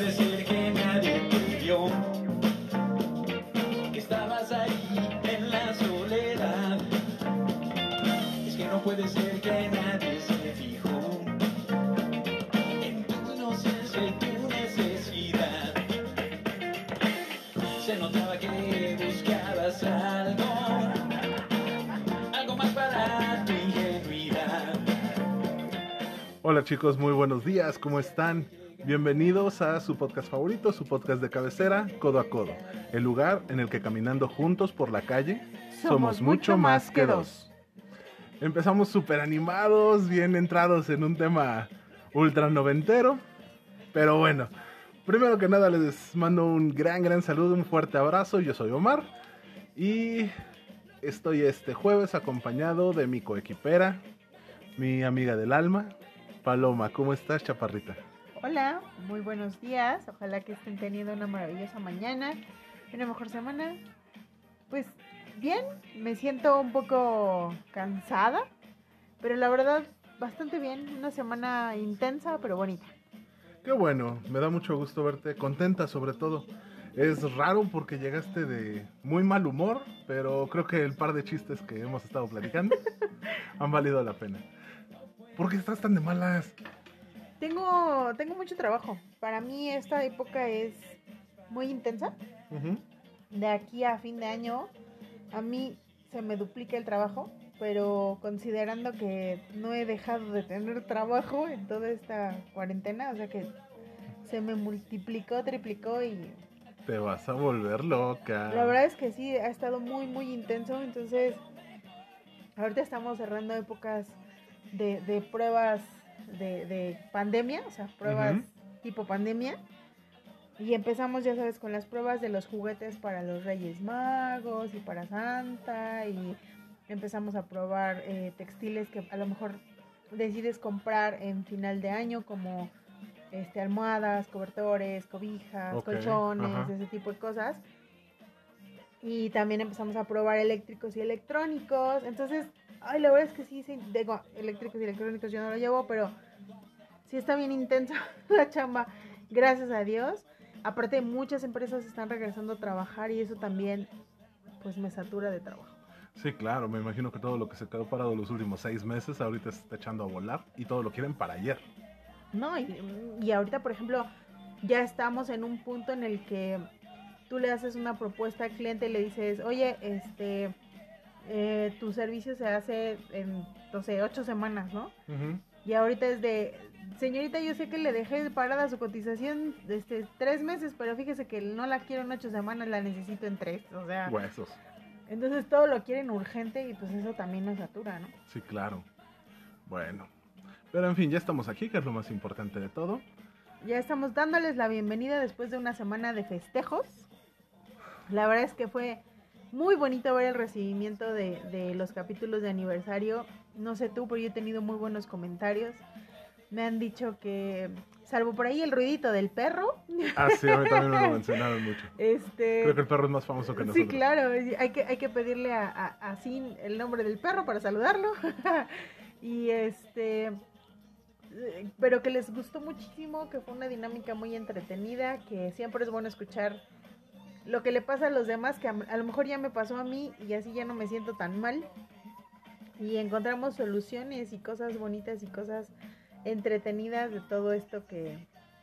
puede ser que nadie te vio. Que estabas ahí en la soledad. Es que no puede ser que nadie se fijó en tu inocencia y tu necesidad. Se notaba que buscabas algo, algo más para tu ingenuidad. Hola chicos, muy buenos días, ¿cómo están? Bienvenidos a su podcast favorito, su podcast de cabecera, Codo a Codo, el lugar en el que caminando juntos por la calle somos, mucho más que dos. Empezamos súper animados, bien entrados en un tema ultra noventero, pero bueno, primero que nada les mando un gran, gran saludo, un fuerte abrazo, yo soy Omar y estoy este jueves acompañado de mi coequipera, mi amiga del alma, Paloma, ¿cómo estás, chaparrita? Hola, muy buenos días. Ojalá que estén teniendo una maravillosa mañana, una mejor semana. Pues bien, me siento un poco cansada, pero la verdad bastante bien. Una semana intensa, pero bonita. Qué bueno, me da mucho gusto verte contenta sobre todo. Es raro porque llegaste de muy mal humor, pero creo que el par de chistes que hemos estado platicando han valido la pena. ¿Por qué estás tan de malas? Tengo, tengo mucho trabajo. Para mí esta época es muy intensa. De aquí a fin de año, a mí se me duplica el trabajo, pero considerando que no he dejado de tener trabajo en toda esta cuarentena, o sea que se me multiplicó, triplicó y Te vas a volver loca. la verdad es que sí, ha estado muy, muy intenso, entonces ahorita estamos cerrando épocas de, de pruebas de, de pandemia, o sea, pruebas Ujú. tipo pandemia. Y empezamos, ya sabes, con las pruebas de los juguetes para los Reyes Magos y para Santa. Y empezamos a probar eh, textiles que a lo mejor decides comprar en final de año, como este, almohadas, cobertores, cobijas, Ok, colchones, ajá. ese tipo de cosas. Y también empezamos a probar eléctricos y electrónicos. Entonces, ay, la verdad es que sí, sí, digo, eléctricos y electrónicos yo no lo llevo, pero sí está bien intensa la chamba, gracias a Dios. Aparte, muchas empresas están regresando a trabajar y eso también, pues, me satura de trabajo. Sí, claro, me imagino que todo lo que se quedó parado los últimos seis meses ahorita se está echando a volar y todo lo quieren para ayer. No, y, y ahorita, por ejemplo, ya estamos en un punto en el que tú le haces una propuesta al cliente y le dices, oye, este, eh, tu servicio se hace en, no sé, ocho semanas, ¿no? Y ahorita es de, señorita, yo sé que le dejé parada su cotización de este, tres meses, pero fíjese que no la quiero en ocho semanas, la necesito en tres, o sea, Huesos. entonces todo lo quieren urgente y pues eso también nos satura, ¿no? Sí, claro. Bueno. Pero en fin, ya estamos aquí, que es lo más importante de todo. Ya estamos dándoles la bienvenida después de una semana de festejos. La verdad es que fue muy bonito ver el recibimiento de, de los capítulos de aniversario. No sé tú, pero yo he tenido muy buenos comentarios. Me han dicho que, salvo por ahí el ruidito del perro, Ah, sí, a mí también me lo mencionaron mucho. este... Creo que el perro es más famoso que nosotros. Sí, claro, hay que, hay que pedirle a, a, a Sin el nombre del perro para saludarlo. y este, eh, pero que les gustó muchísimo, que fue una dinámica muy entretenida, que siempre es bueno escuchar lo que le pasa a los demás, que a, a lo mejor ya me pasó a mí y así ya no me siento tan mal. Y encontramos soluciones y cosas bonitas y cosas entretenidas de todo esto que,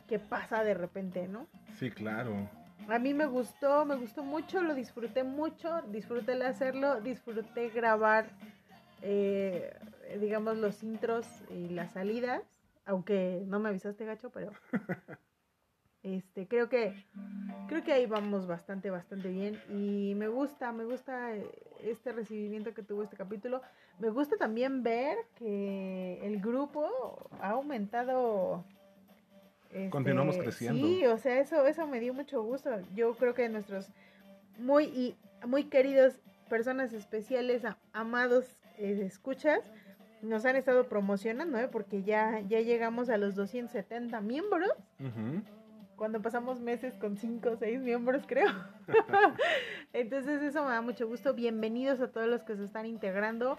que pasa de repente, ¿no? Sí, claro. A mí me gustó, me gustó mucho, lo disfruté mucho, disfruté el hacerlo, disfruté grabar, eh, digamos, los intros y las salidas, aunque no me avisaste, gacho, pero este, creo que, creo que ahí vamos bastante, bastante bien y me gusta, me gusta eh, este recibimiento que tuvo este capítulo. Me gusta también ver que el grupo ha aumentado este, Continuamos creciendo. Sí, o sea, eso, eso me dio mucho gusto. Yo creo que nuestros muy y muy queridos personas especiales, a- amados eh, escuchas, nos han estado promocionando, ¿eh? porque ya, ya llegamos a los 270 miembros, Ujú. Cuando pasamos meses con 5 o 6 miembros, creo. Entonces eso me da mucho gusto. Bienvenidos a todos los que se están integrando.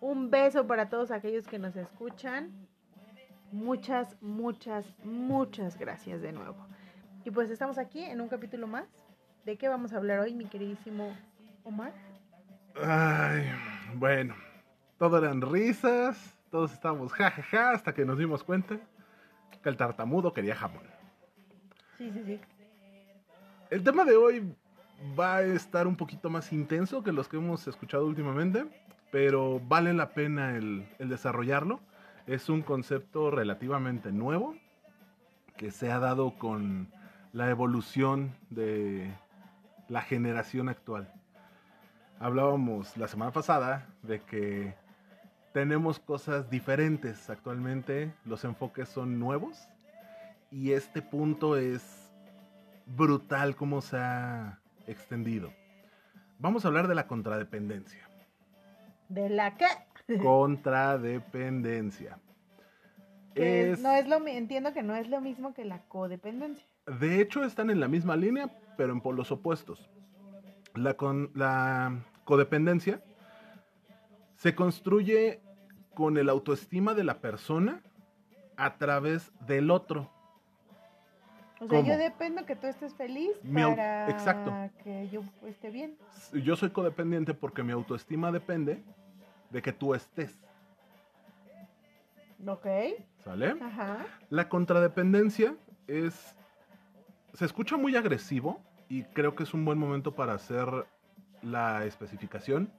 Un beso para todos aquellos que nos escuchan. Muchas, muchas, muchas gracias de nuevo. Y pues estamos aquí en un capítulo más. ¿De qué vamos a hablar hoy, mi queridísimo Omar? Ay, bueno, todo eran risas, todos estábamos jajaja hasta que nos dimos cuenta que el tartamudo quería jamón. Sí, sí, sí. El tema de hoy va a estar un poquito más intenso que los que hemos escuchado últimamente, pero vale la pena el, el desarrollarlo. Es un concepto relativamente nuevo que se ha dado con la evolución de la generación actual. Hablábamos la semana pasada de que tenemos cosas diferentes actualmente, los enfoques son nuevos y este punto es brutal cómo se ha extendido. Vamos a hablar de la contradependencia. ¿De la qué? Contradependencia. Es- No es lo entiendo que no es lo mismo que la codependencia. De hecho, están en la misma línea, pero en polos opuestos. La, con- la codependencia se construye con el autoestima de la persona a través del otro. O sea, ¿Cómo? yo dependo que tú estés feliz Mi para exacto. que yo esté bien. Yo soy codependiente porque mi autoestima depende de que tú estés. Ok. ¿Sale? Ajá. La contradependencia es. Se escucha muy agresivo y creo que es un buen momento para hacer la especificación.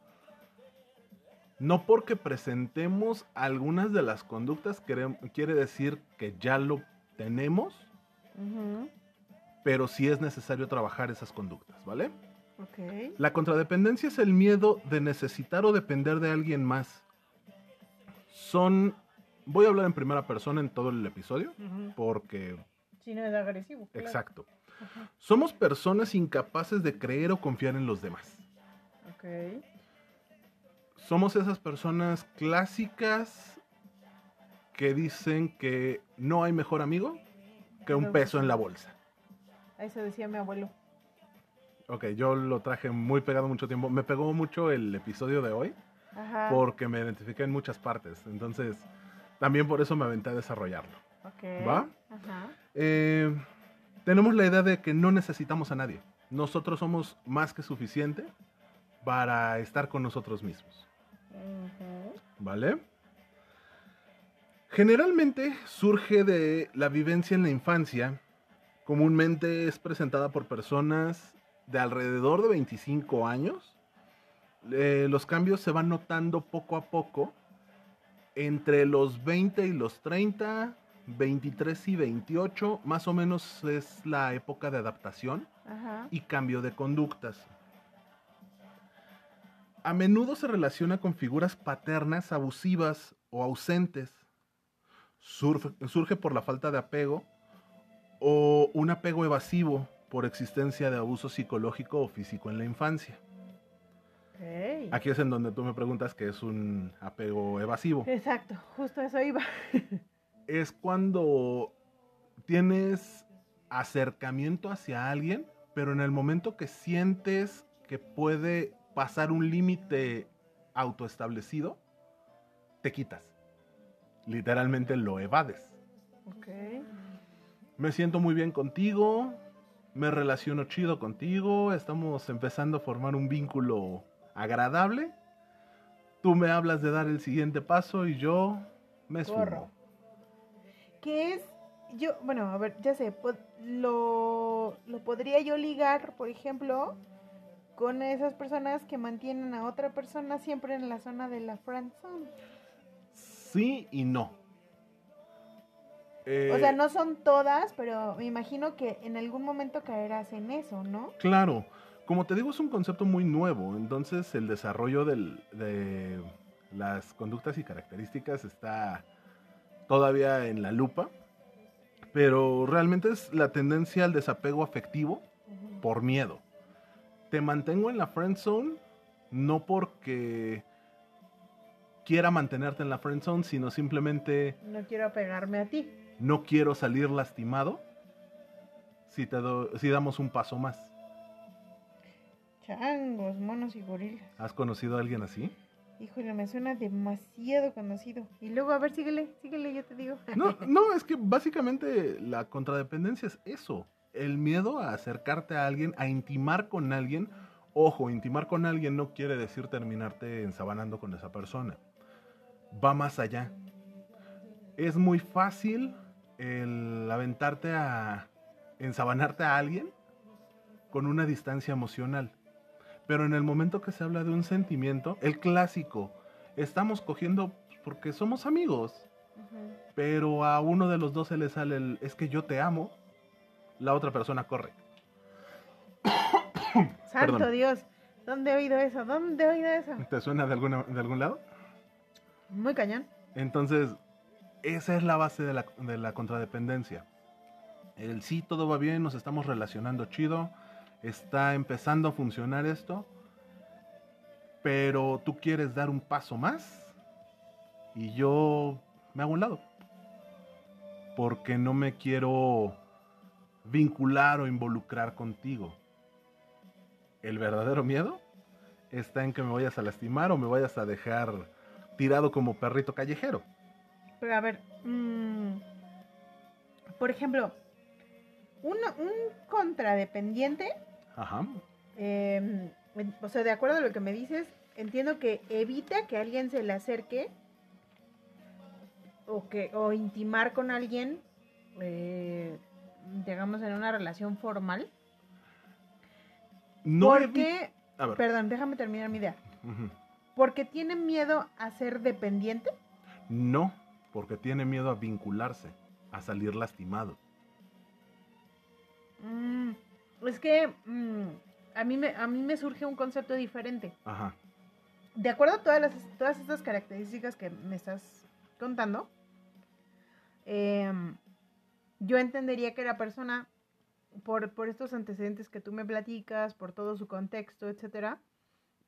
No porque presentemos algunas de las conductas quere- quiere decir que ya lo tenemos, Pero sí es necesario trabajar esas conductas, ¿vale? La contradependencia es el miedo de necesitar o depender de alguien más. Son. Voy a hablar en primera persona en todo el episodio, porque Sí, no es agresivo. claro. Exacto. Somos personas incapaces de creer o confiar en los demás. Ok. Somos esas personas clásicas que dicen que no hay mejor amigo que un peso en la bolsa. Eso decía mi abuelo. Ok, yo lo traje muy pegado mucho tiempo. Me pegó mucho el episodio de hoy Ajá. porque me identifiqué en muchas partes. Entonces, también por eso me aventé a desarrollarlo. Ok. ¿Va? Ajá. Eh, tenemos la idea de que no necesitamos a nadie. Nosotros somos más que suficiente para estar con nosotros mismos. Ujú. ¿Vale? Generalmente surge de la vivencia en la infancia. Comúnmente es presentada por personas de alrededor de 25 años. Eh, los cambios se van notando poco a poco entre los 20 y los 30, 23 y 28, más o menos es la época de adaptación Ajá. y cambio de conductas. A menudo se relaciona con figuras paternas abusivas o ausentes. Surge, surge por la falta de apego o un apego evasivo por existencia de abuso psicológico o físico en la infancia. Aquí es en donde tú me preguntas qué es un apego evasivo. Exacto, justo eso iba. es cuando tienes acercamiento hacia alguien, pero en el momento que sientes que puede pasar un límite autoestablecido, te quitas. Literalmente lo evades. Ok. Me siento muy bien contigo, me relaciono chido contigo, estamos empezando a formar un vínculo agradable. Tú me hablas de dar el siguiente paso y yo me sumo. ¿Qué es? Yo, bueno, a ver, ya sé, po- lo, lo podría yo ligar, por ejemplo, con esas personas que mantienen a otra persona siempre en la zona de la friend zone. Sí y no. Eh, O sea, no son todas, pero me imagino que en algún momento caerás en eso, ¿no? Claro, como te digo, es un concepto muy nuevo, entonces el desarrollo del- de las conductas y características está todavía en la lupa, pero realmente es la tendencia al desapego afectivo por miedo. Te mantengo en la friend zone no porque quiera mantenerte en la friend zone, sino simplemente No quiero apegarme a ti. no quiero salir lastimado si, te do- si damos un paso más. Changos, monos y gorilas. ¿Has conocido a alguien así? Híjole, me suena demasiado conocido. Y luego, a ver, síguele, síguele, yo te digo. No, no, es que básicamente la contradependencia es eso. el miedo a acercarte a alguien, a intimar con alguien. Ojo, intimar con alguien no quiere decir terminarte ensabanando con esa persona. Va más allá. Es muy fácil el aventarte a ensabanarte a alguien con una distancia emocional. Pero en el momento que se habla de un sentimiento, el clásico, estamos cogiendo porque somos amigos, pero a uno de los dos se le sale el es que yo te amo, la otra persona corre. Santo Perdón. Dios, ¿dónde he oído eso? ¿Dónde he oído eso? ¿Te suena de, alguna, de algún lado? Muy cañón. Entonces, esa es la base de la, de la contradependencia. El sí, todo va bien, nos estamos relacionando chido, está empezando a funcionar esto, pero tú quieres dar un paso más y yo me hago un lado. Porque no me quiero vincular o involucrar contigo. El verdadero miedo está en que me vayas a lastimar o me vayas a dejar tirado como perrito callejero. Pero a ver, mm, por ejemplo, un, un contradependiente, Ajá. eh, en- o sea, de acuerdo a lo que me dices, entiendo que evita que alguien se le acerque o que o intimar con alguien, eh, digamos, en una relación formal. No porque, A ver. perdón, déjame terminar mi idea. Porque tiene miedo a ser dependiente. No, porque tiene miedo a vincularse, a salir lastimado. Mm, es que mm, a, mí me, a mí me surge un concepto diferente. Ajá. De acuerdo a todas, las, todas estas características que me estás contando, em, yo entendería que la persona, por, por estos antecedentes que tú me platicas, por todo su contexto, etcétera,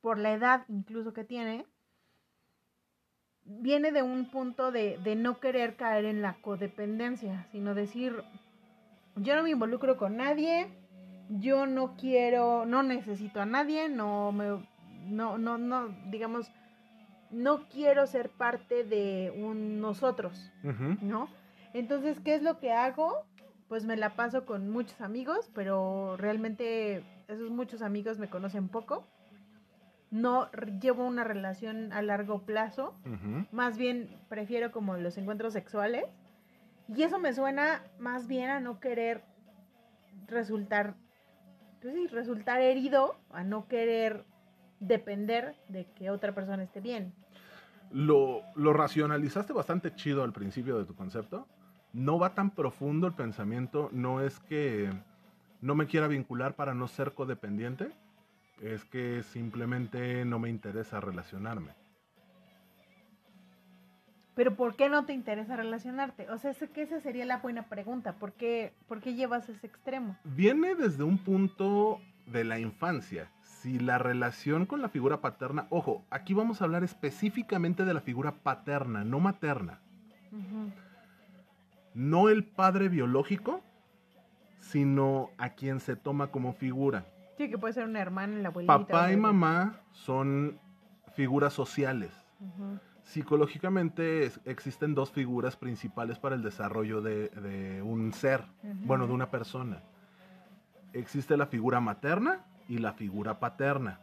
por la edad incluso que tiene, viene de un punto de, de no querer caer en la codependencia, sino decir, yo no me involucro con nadie, yo no quiero, no necesito a nadie, no me, no, no, no, digamos, no quiero ser parte de un nosotros. ¿no? Entonces, ¿qué es lo que hago? Pues me la paso con muchos amigos, pero realmente esos muchos amigos me conocen poco. No llevo una relación a largo plazo, más bien prefiero como los encuentros sexuales. Y eso me suena más bien a no querer resultar, pues sí, resultar herido, a no querer depender de que otra persona esté bien. Lo, lo racionalizaste bastante chido al principio de tu concepto. No va tan profundo el pensamiento. No es que no me quiera vincular para no ser codependiente. Es que simplemente no me interesa relacionarme. Pero ¿por qué no te interesa relacionarte? O sea, sé que esa sería la buena pregunta. ¿Por qué, por qué llevas ese extremo? Viene desde un punto de la infancia. Si la relación con la figura paterna, ojo, aquí vamos a hablar específicamente de la figura paterna, no materna. No el padre biológico, sino a quien se toma como figura. Sí, que puede ser una hermana, la abuelita. Papá y mamá son figuras sociales. Psicológicamente es- existen dos figuras principales para el desarrollo de, de un ser, bueno, de una persona. Existe la figura materna y la figura paterna.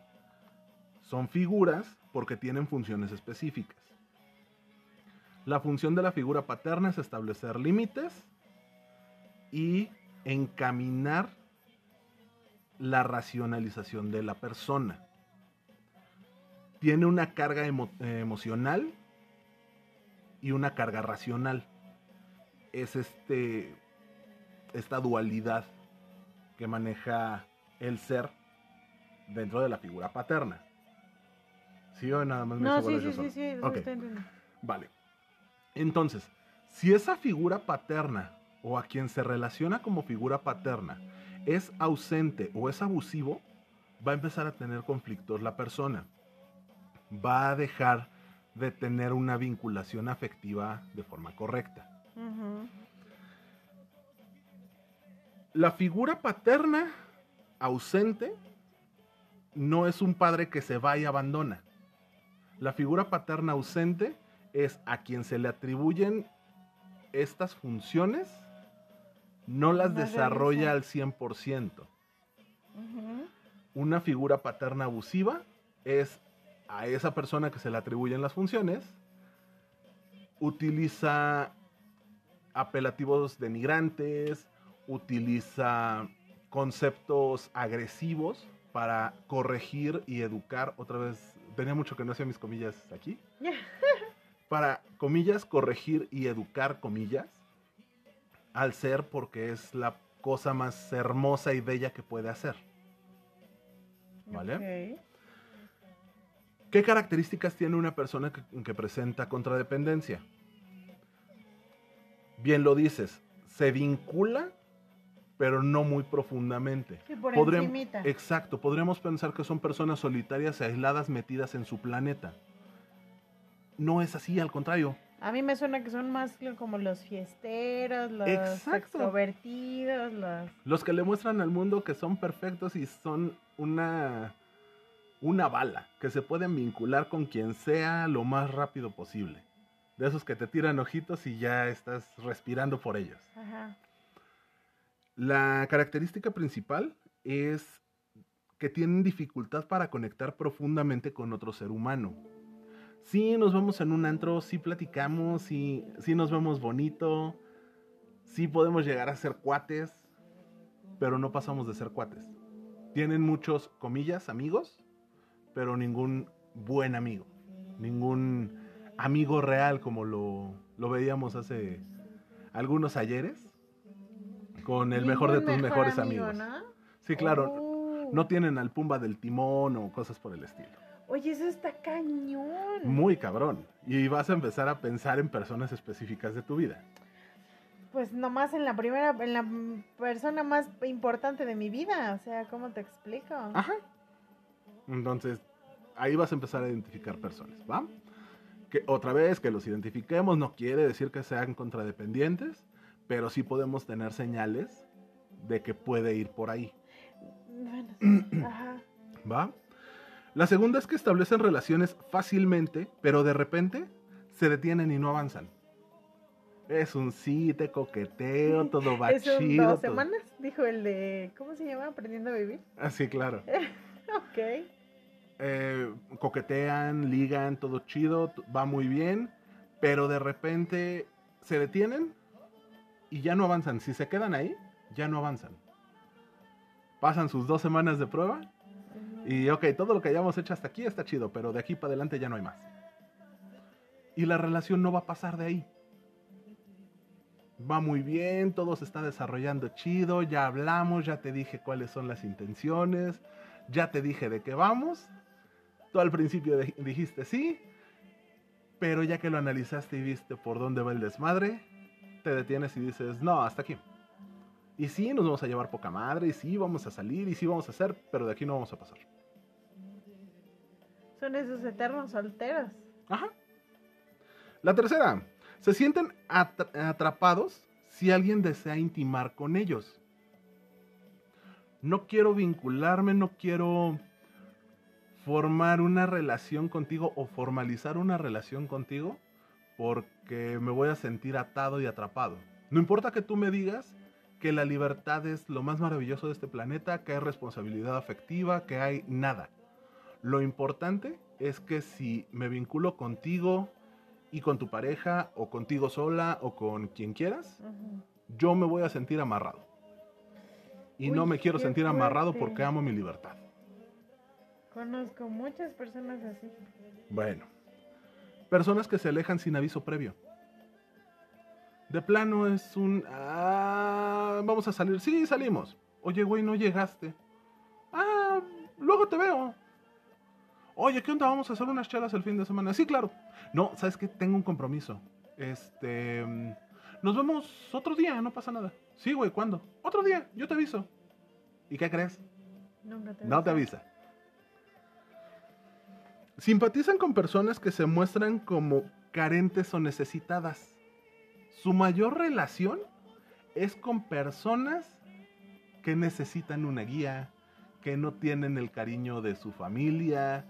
Son figuras porque tienen funciones específicas. La función de la figura paterna es establecer límites y encaminar la racionalización de la persona. Tiene una carga emo- eh, emocional y una carga racional. Es este esta dualidad que maneja el ser dentro de la figura paterna. ¿Sí o nada más me No, sí, sí, sí, sí. Vale. Entonces, si esa figura paterna o a quien se relaciona como figura paterna es ausente o es abusivo, va a empezar a tener conflictos la persona. Va a dejar de tener una vinculación afectiva de forma correcta. La figura paterna ausente no es un padre que se va y abandona. La figura paterna ausente es a quien se le atribuyen estas funciones no las No desarrolla realiza. al 100%. Ujú. Una figura paterna abusiva es a esa persona que se le atribuyen las funciones, utiliza apelativos denigrantes, utiliza conceptos agresivos para corregir y educar. Otra vez, tenía mucho que no hacía mis comillas aquí. para, comillas, corregir y educar, comillas, al ser porque es la cosa más hermosa y bella que puede hacer. ¿Vale? ¿Qué características tiene una persona que, que presenta contradependencia? Bien lo dices, se vincula, pero no muy profundamente. Sí, por encimita. Exacto, podríamos pensar que son personas solitarias y aisladas metidas en su planeta. No es así, al contrario. A mí me suena que son más como los fiesteros, los Exacto. extrovertidos, los... Los que le muestran al mundo que son perfectos y son una, una bala, que se pueden vincular con quien sea lo más rápido posible. De esos que te tiran ojitos y ya estás respirando por ellos. Ajá. La característica principal es que tienen dificultad para conectar profundamente con otro ser humano. Sí, nos vemos en un antro, sí platicamos, sí, sí nos vemos bonito, sí podemos llegar a ser cuates, pero no pasamos de ser cuates. Tienen muchos, comillas, amigos, pero ningún buen amigo, ningún amigo real como lo, lo veíamos hace algunos ayeres, con el mejor de tus mejor mejores amigo, amigos. ¿no? Sí, claro, Oh. no tienen al Pumba del timón o cosas por el estilo. Oye, eso está cañón. Muy cabrón. Y vas a empezar a pensar en personas específicas de tu vida. Pues nomás en la primera, en la persona más importante de mi vida. O sea, ¿cómo te explico? Ajá. Entonces, ahí vas a empezar a identificar personas, ¿va? Que otra vez que los identifiquemos no quiere decir que sean contradependientes, pero sí podemos tener señales de que puede ir por ahí, Bueno, sí. Ajá. ¿va? La segunda es que establecen relaciones fácilmente, pero de repente se detienen y no avanzan. Es un sí, te coqueteo, todo va ¿Es un chido. dos todo- semanas? Dijo el de, ¿cómo se llama? Aprendiendo a vivir. Ah, sí, claro. Ok. eh, coquetean, ligan, todo chido, va muy bien, pero de repente se detienen y ya no avanzan. Si se quedan ahí, ya no avanzan. Pasan sus dos semanas de prueba y ok, todo lo que hayamos hecho hasta aquí está chido, pero de aquí para adelante ya no hay más. Y la relación no va a pasar de ahí. Va muy bien, todo se está desarrollando chido, ya hablamos, ya te dije cuáles son las intenciones, ya te dije de qué vamos. Tú al principio dijiste sí, pero ya que lo analizaste y viste por dónde va el desmadre, te detienes y dices, no, hasta aquí. Y sí, nos vamos a llevar poca madre, y sí, vamos a salir, y sí, vamos a hacer, pero de aquí no vamos a pasar. Son esos eternos solteros. Ajá. La tercera, se sienten atra- atrapados si alguien desea intimar con ellos. No quiero vincularme, no quiero formar una relación contigo o formalizar una relación contigo porque me voy a sentir atado y atrapado. No importa que tú me digas que la libertad es lo más maravilloso de este planeta, que hay responsabilidad afectiva, que hay nada. Lo importante es que si me vinculo contigo y con tu pareja o contigo sola o con quien quieras, yo me voy a sentir amarrado. Y no me quiero sentir amarrado porque amo mi libertad. Conozco muchas personas así. Bueno, personas que se alejan sin aviso previo. De plano es un... "Ah, vamos a salir. Sí, salimos. Oye, güey, no llegaste. Ah, luego te veo. Oye, ¿qué onda? Vamos a hacer unas chelas el fin de semana. Sí, claro. No, ¿sabes qué? Tengo un compromiso. Este... mm, Nos vemos otro día, no pasa nada. Sí, güey, ¿cuándo? Otro día, yo te aviso. ¿Y qué crees? Nunca te No te avisa. Simpatizan con personas que se muestran como carentes o necesitadas. Su mayor relación es con personas que necesitan una guía, que no tienen el cariño de su familia,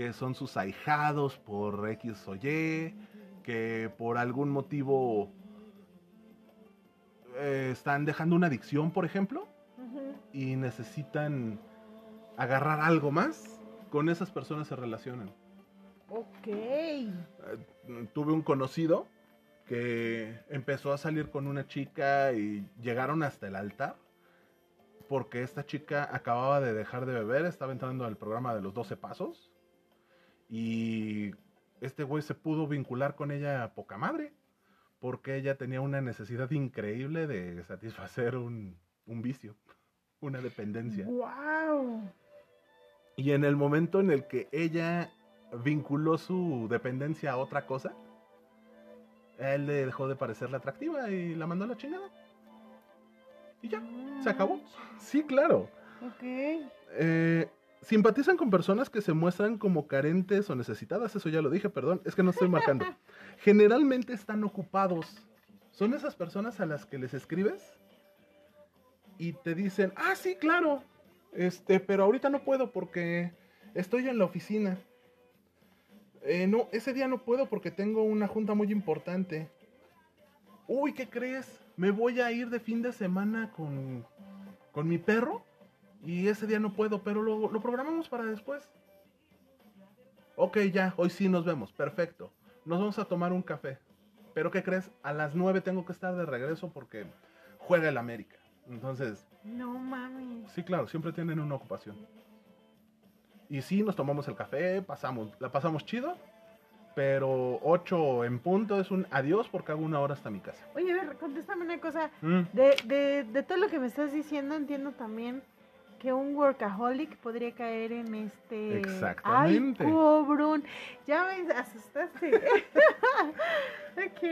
que son sus ahijados por X o Y, que por algún motivo eh, están dejando una adicción, por ejemplo, y necesitan agarrar algo más, con esas personas se relacionan. Ok. Eh, tuve un conocido que empezó a salir con una chica y llegaron hasta el altar porque esta chica acababa de dejar de beber, estaba entrando al programa de los 12 pasos y este güey se pudo vincular con ella a poca madre porque ella tenía una necesidad increíble de satisfacer un, un vicio, una dependencia. Wow. Y en el momento en el que ella vinculó su dependencia a otra cosa, a él le dejó de parecerle atractiva y la mandó a la chingada. Y ya, se acabó. Sí, claro. Ok. Eh, simpatizan con personas que se muestran como carentes o necesitadas, eso ya lo dije, perdón, es que no estoy marcando. Generalmente están ocupados. Son esas personas a las que les escribes y te dicen, ah, sí, claro, este, pero ahorita no puedo porque estoy en la oficina. "Eh, no, ese día no puedo porque tengo una junta muy importante. Uy, ¿qué crees? Me voy a ir de fin de semana con, con mi perro y ese día no puedo, pero lo, lo programamos para después. Ok, ya, hoy sí nos vemos, perfecto. Nos vamos a tomar un café. Pero ¿qué crees? A las 9 tengo que estar de regreso porque juega el América. Entonces, No mames. sí, claro, siempre tienen una ocupación. Y sí, nos tomamos el café, pasamos, la pasamos chido, pero 8 en punto es un adiós porque hago una hora hasta mi casa. Oye, a ver, contéstame una cosa. Mm, De, de, de todo lo que me estás diciendo, entiendo también que un workaholic podría caer en este. Exactamente. Ay, cobrón. Ya me asustaste. ok.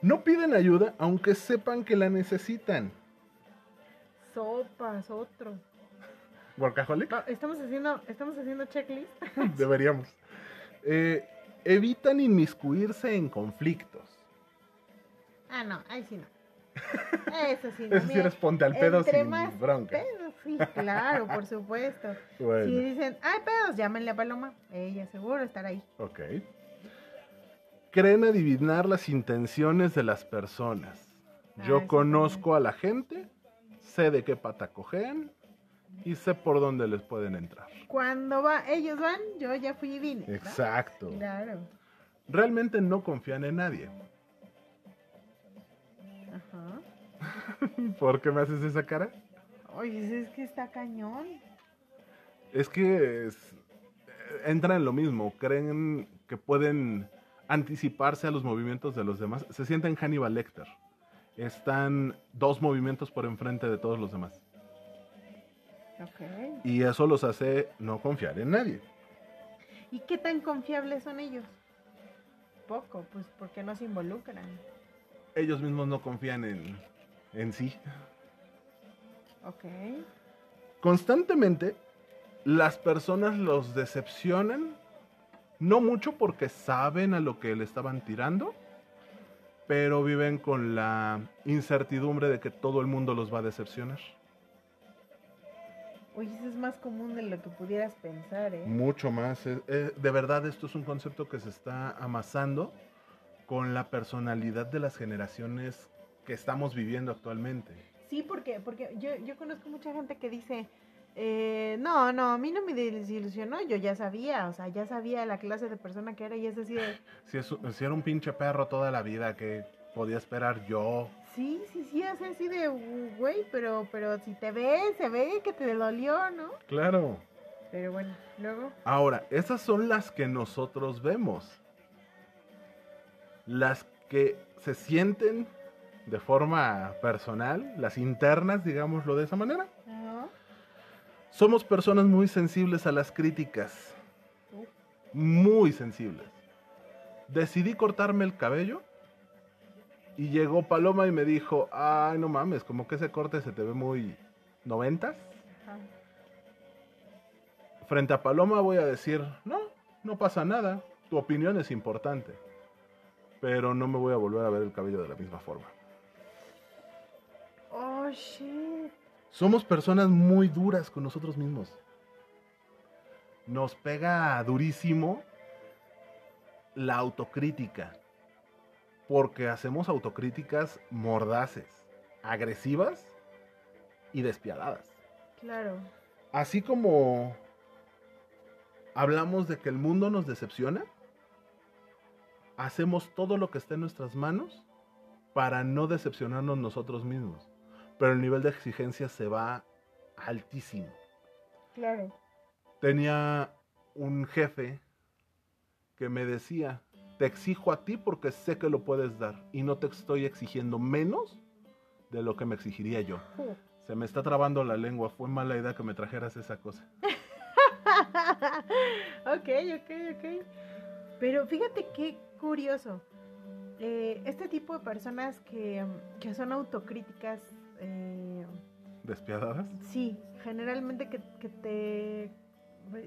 No piden ayuda aunque sepan que la necesitan. Sopas, otro. ¿Workaholic? No, estamos haciendo, estamos haciendo checklist. Deberíamos. Eh, evitan inmiscuirse en conflictos. Ah, no, ahí sí no. Eso sí no. Eso sí ponte al pedo sin más bronca. pedos, sí, claro, por supuesto. Bueno, Si dicen, ay, pedos, llámenle a Paloma. Ella seguro estará ahí. ok. Creen adivinar las intenciones de las personas. Ah, Yo conozco a la gente, sé de qué pata cogen y sé por dónde les pueden entrar. Cuando va, ellos van, yo ya fui y vine. ¿no? Exacto. Claro. Realmente no confían en nadie. Ajá. ¿Por qué me haces esa cara? Oye, es que está cañón. Es que es- entran en lo mismo, creen que pueden anticiparse a los movimientos de los demás, se sienten Hannibal Lecter. Están dos movimientos por enfrente de todos los demás. Ok. Y eso los hace no confiar en nadie. ¿Y qué tan confiables son ellos? Poco, pues porque no se involucran. Ellos mismos no confían en, en sí. Ok. Constantemente las personas los decepcionan, no mucho porque saben a lo que le estaban tirando, pero viven con la incertidumbre de que todo el mundo los va a decepcionar. Oye, eso es más común de lo que pudieras pensar, ¿eh? Mucho más. eh, eh, de verdad, esto es un concepto que se está amasando con la personalidad de las generaciones que estamos viviendo actualmente. Sí, porque, porque yo, yo conozco mucha gente que dice, eh, no, no, a mí no me desilusionó, yo ya sabía, o sea, ya sabía la clase de persona que era y es así de, Si, es, si era un pinche perro toda la vida, que podía esperar yo? sí, sí, sí, es así de, güey, pero, pero si te ve, se ve que te dolió, ¿no? Claro. Pero bueno, luego, Ahora, esas son las que nosotros vemos. Las que se sienten de forma personal, las internas, digámoslo de esa manera. Somos personas muy sensibles a las críticas. Muy sensibles. Decidí cortarme el cabello y llegó Paloma y me dijo, ay, no mames, como que ese corte se te ve muy noventas. Frente a Paloma voy a decir, no, no pasa nada, tu opinión es importante, pero no me voy a volver a ver el cabello de la misma forma. Shit. Somos personas muy duras con nosotros mismos. Nos pega durísimo la autocrítica, porque hacemos autocríticas mordaces. agresivas y despiadadas. Claro. Así como hablamos de que el mundo nos decepciona, hacemos todo lo que esté en nuestras manos para no decepcionarnos nosotros mismos. Pero el nivel de exigencia se va altísimo. Claro. Tenía un jefe que me decía, te exijo a ti porque sé que lo puedes dar y no te estoy exigiendo menos de lo que me exigiría yo. Se me está trabando la lengua, fue mala idea que me trajeras esa cosa. ok, ok, ok. Pero fíjate qué curioso. Eh, este tipo de personas que, que son autocríticas, eh, ¿Despiadadas? sí, generalmente que, que te,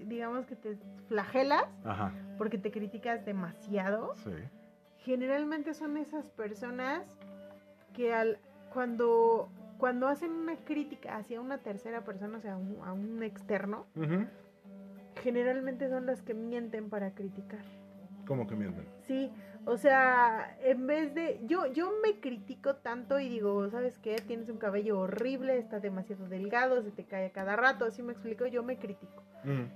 digamos que te flagelas Ajá, porque te criticas demasiado. sí. Generalmente son esas personas que al, cuando, cuando hacen una crítica hacia una tercera persona, o sea, a un- a un externo, generalmente son las que mienten para criticar. ¿Cómo que mienten? Sí, o sea, en vez de yo yo me critico tanto y digo, ¿sabes qué? Tienes un cabello horrible, está demasiado delgado, se te cae a cada rato, así me explico, yo me critico. Ujú.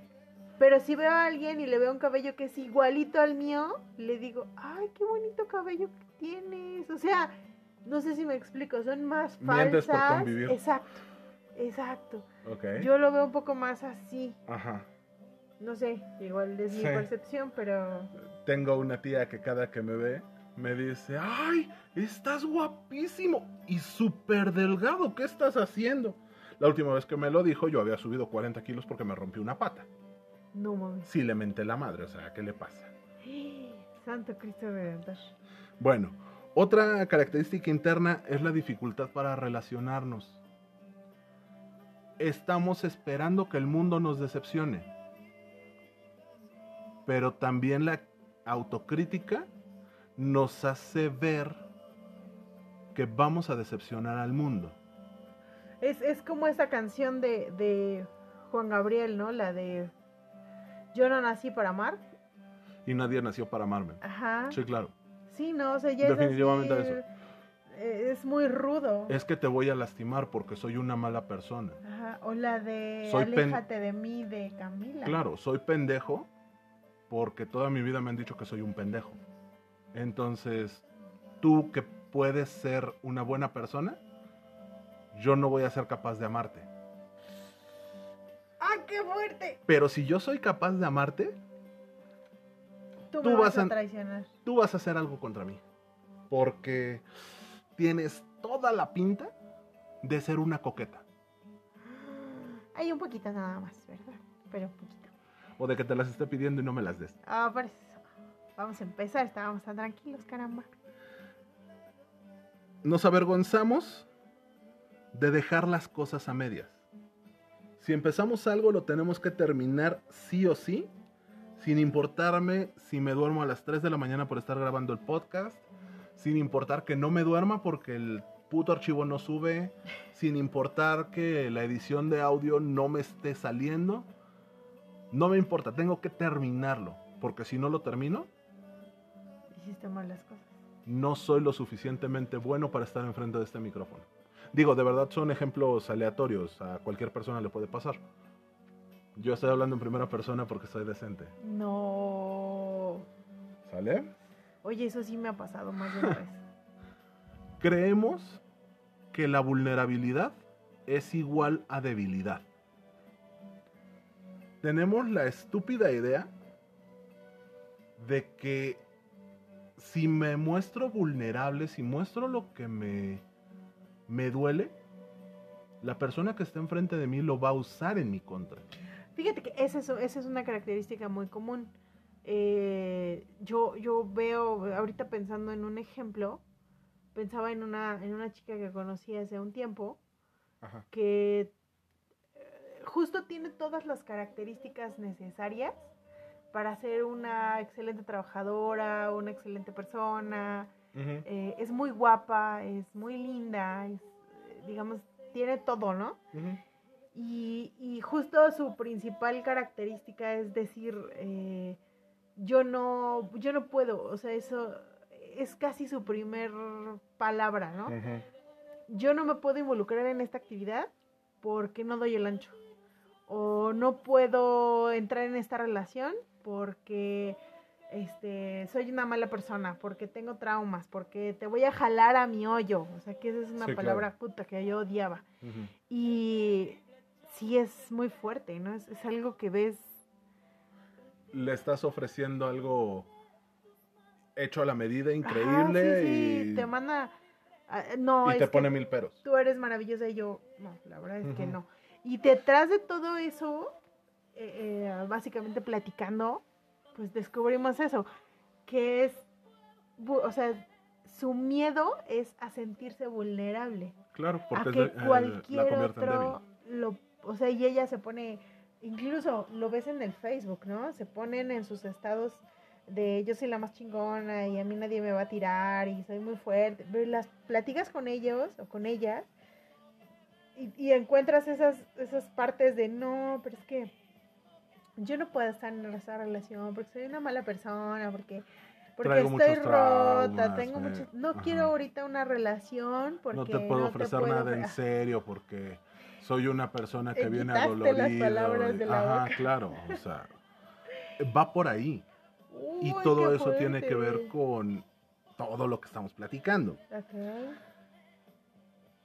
Pero si veo a alguien y le veo un cabello que es igualito al mío, le digo, "Ay, qué bonito cabello que tienes." O sea, no sé si me explico, son más falsas. Por convivir. Exacto. Exacto. Yo lo veo un poco más así. Ajá. No sé, igual es mi percepción, pero Tengo una tía que cada que me ve me dice, ¡ay! Estás guapísimo y súper delgado, ¿qué estás haciendo? La última vez que me lo dijo yo había subido 40 kilos porque me rompí una pata. no mames. Sí le menté la madre, o sea, ¿qué le pasa? Santo Cristo Redentor. Bueno, otra característica interna es la dificultad para relacionarnos. Estamos esperando que el mundo nos decepcione. Pero también la autocrítica nos hace ver que vamos a decepcionar al mundo. Es, es como esa canción de, de Juan Gabriel, ¿no? La de Yo no nací para amar. Y nadie nació para amarme. Ajá. Sí, claro. Sí, no, o sea, ya Definitivamente es así, eso. eh, Es muy rudo. Es que te voy a lastimar porque soy una mala persona. Ajá. O la de Soy Aléjate de mí de Camila. Claro, soy pendejo porque toda mi vida me han dicho que soy un pendejo. Entonces, tú que puedes ser una buena persona, yo no voy a ser capaz de amarte. ¡Ah, qué fuerte! Pero si yo soy capaz de amarte, Tú, vas a- traicionar. tú vas a hacer algo contra mí. Porque tienes toda la pinta de ser una coqueta. Hay un poquito nada más, ¿verdad? Pero un poquito. O de que te las esté pidiendo y no me las des. Ah, por eso. Vamos a empezar, estábamos tan tranquilos, caramba. nos avergonzamos de dejar las cosas a medias. Si empezamos algo lo tenemos que terminar sí o sí, sin importarme si me duermo a las 3 de la mañana por estar grabando el podcast, sin importar que no me duerma porque el puto archivo no sube, sin importar que la edición de audio no me esté saliendo. No me importa, tengo que terminarlo, porque si no lo termino, Hiciste mal las cosas. no soy lo suficientemente bueno para estar enfrente de este micrófono. Digo, de verdad son ejemplos aleatorios, a cualquier persona le puede pasar. Yo estoy hablando en primera persona porque soy decente. No. ¿Sale? Oye, eso sí me ha pasado más de una vez. Creemos que la vulnerabilidad es igual a debilidad. Tenemos la estúpida idea de que si me muestro vulnerable, si muestro lo que me, me duele, la persona que está enfrente de mí lo va a usar en mi contra. Fíjate que esa es, esa es una característica muy común. Eh, yo, yo veo, ahorita pensando en un ejemplo, pensaba en una, en una chica que conocí hace un tiempo Ajá. que justo tiene todas las características necesarias para ser una excelente trabajadora, una excelente persona. eh, es muy guapa, es muy linda, es, eh, digamos, tiene todo, ¿no? Y, y justo su principal característica es decir, eh, yo no, yo no puedo, o sea, eso es casi su primer palabra, ¿no? yo no me puedo involucrar en esta actividad porque no doy el ancho. O no puedo entrar en esta relación porque este, soy una mala persona, porque tengo traumas, porque te voy a jalar a mi hoyo. O sea, que esa es una Sí, palabra claro. puta que yo odiaba. Y sí es muy fuerte, ¿no? Es, es algo que ves. Le estás ofreciendo algo hecho a la medida, Ajá, increíble, sí, sí, y, te manda. ah, No, y te pone mil peros. tú eres maravillosa y yo, no, la verdad es que no. Y detrás de todo eso, eh, eh, básicamente platicando, pues descubrimos eso, que es, o sea, su miedo es a sentirse vulnerable, Claro, porque a es que de- la cualquier otro, lo, o sea, y ella se pone, incluso lo ves en el Facebook, ¿no? Se ponen en sus estados de yo soy la más chingona y a mí nadie me va a tirar y soy muy fuerte. Pero las platicas con ellos o con ellas y, y encuentras esas, esas partes de no, pero es que yo no puedo estar en esa relación porque soy una mala persona, porque, porque Traigo estoy rota, traumas, tengo me- muchos, no ajá. quiero ahorita una relación porque no te puedo ofrecer puedo nada en serio porque soy una persona que Eh, viene las adolorida. palabras y- de la Ajá, boca. claro, o sea, va por ahí. Y Uy, todo qué eso tiene que ver fuerte. con todo lo que estamos platicando. Ok.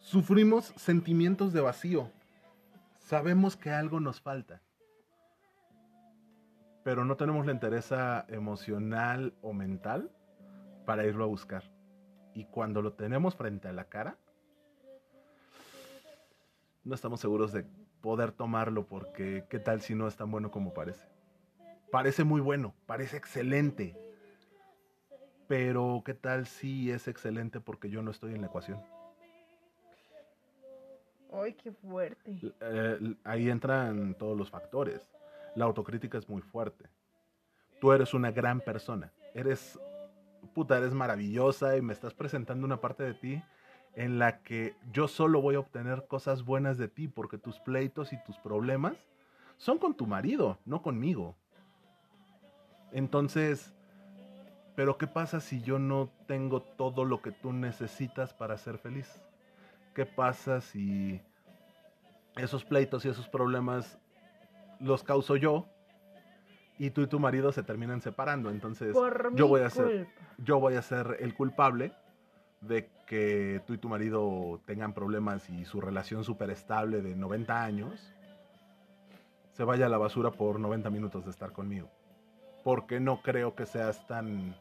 Sufrimos sentimientos de vacío. Sabemos que algo nos falta. Pero no tenemos la entereza emocional o mental para irlo a buscar. Y cuando lo tenemos frente a la cara, no estamos seguros de poder tomarlo porque qué tal si no es tan bueno como parece. Parece muy bueno, parece excelente. Pero qué tal si es excelente porque yo no estoy en la ecuación. Ay, qué fuerte. Eh, ahí entran todos los factores. La autocrítica es muy fuerte. Tú eres una gran persona. Eres, puta, eres maravillosa y me estás presentando una parte de ti en la que yo solo voy a obtener cosas buenas de ti porque tus pleitos y tus problemas son con tu marido, no conmigo. Entonces, pero ¿qué pasa si yo no tengo todo lo que tú necesitas para ser feliz? ¿Qué pasa si esos pleitos y esos problemas los causo yo y tú y tu marido se terminan separando? Entonces, Por yo voy a ser yo voy a ser el culpable de que tú y tu marido tengan problemas y su relación súper estable de 90 años se vaya a la basura por 90 minutos de estar conmigo. Porque no creo que seas tan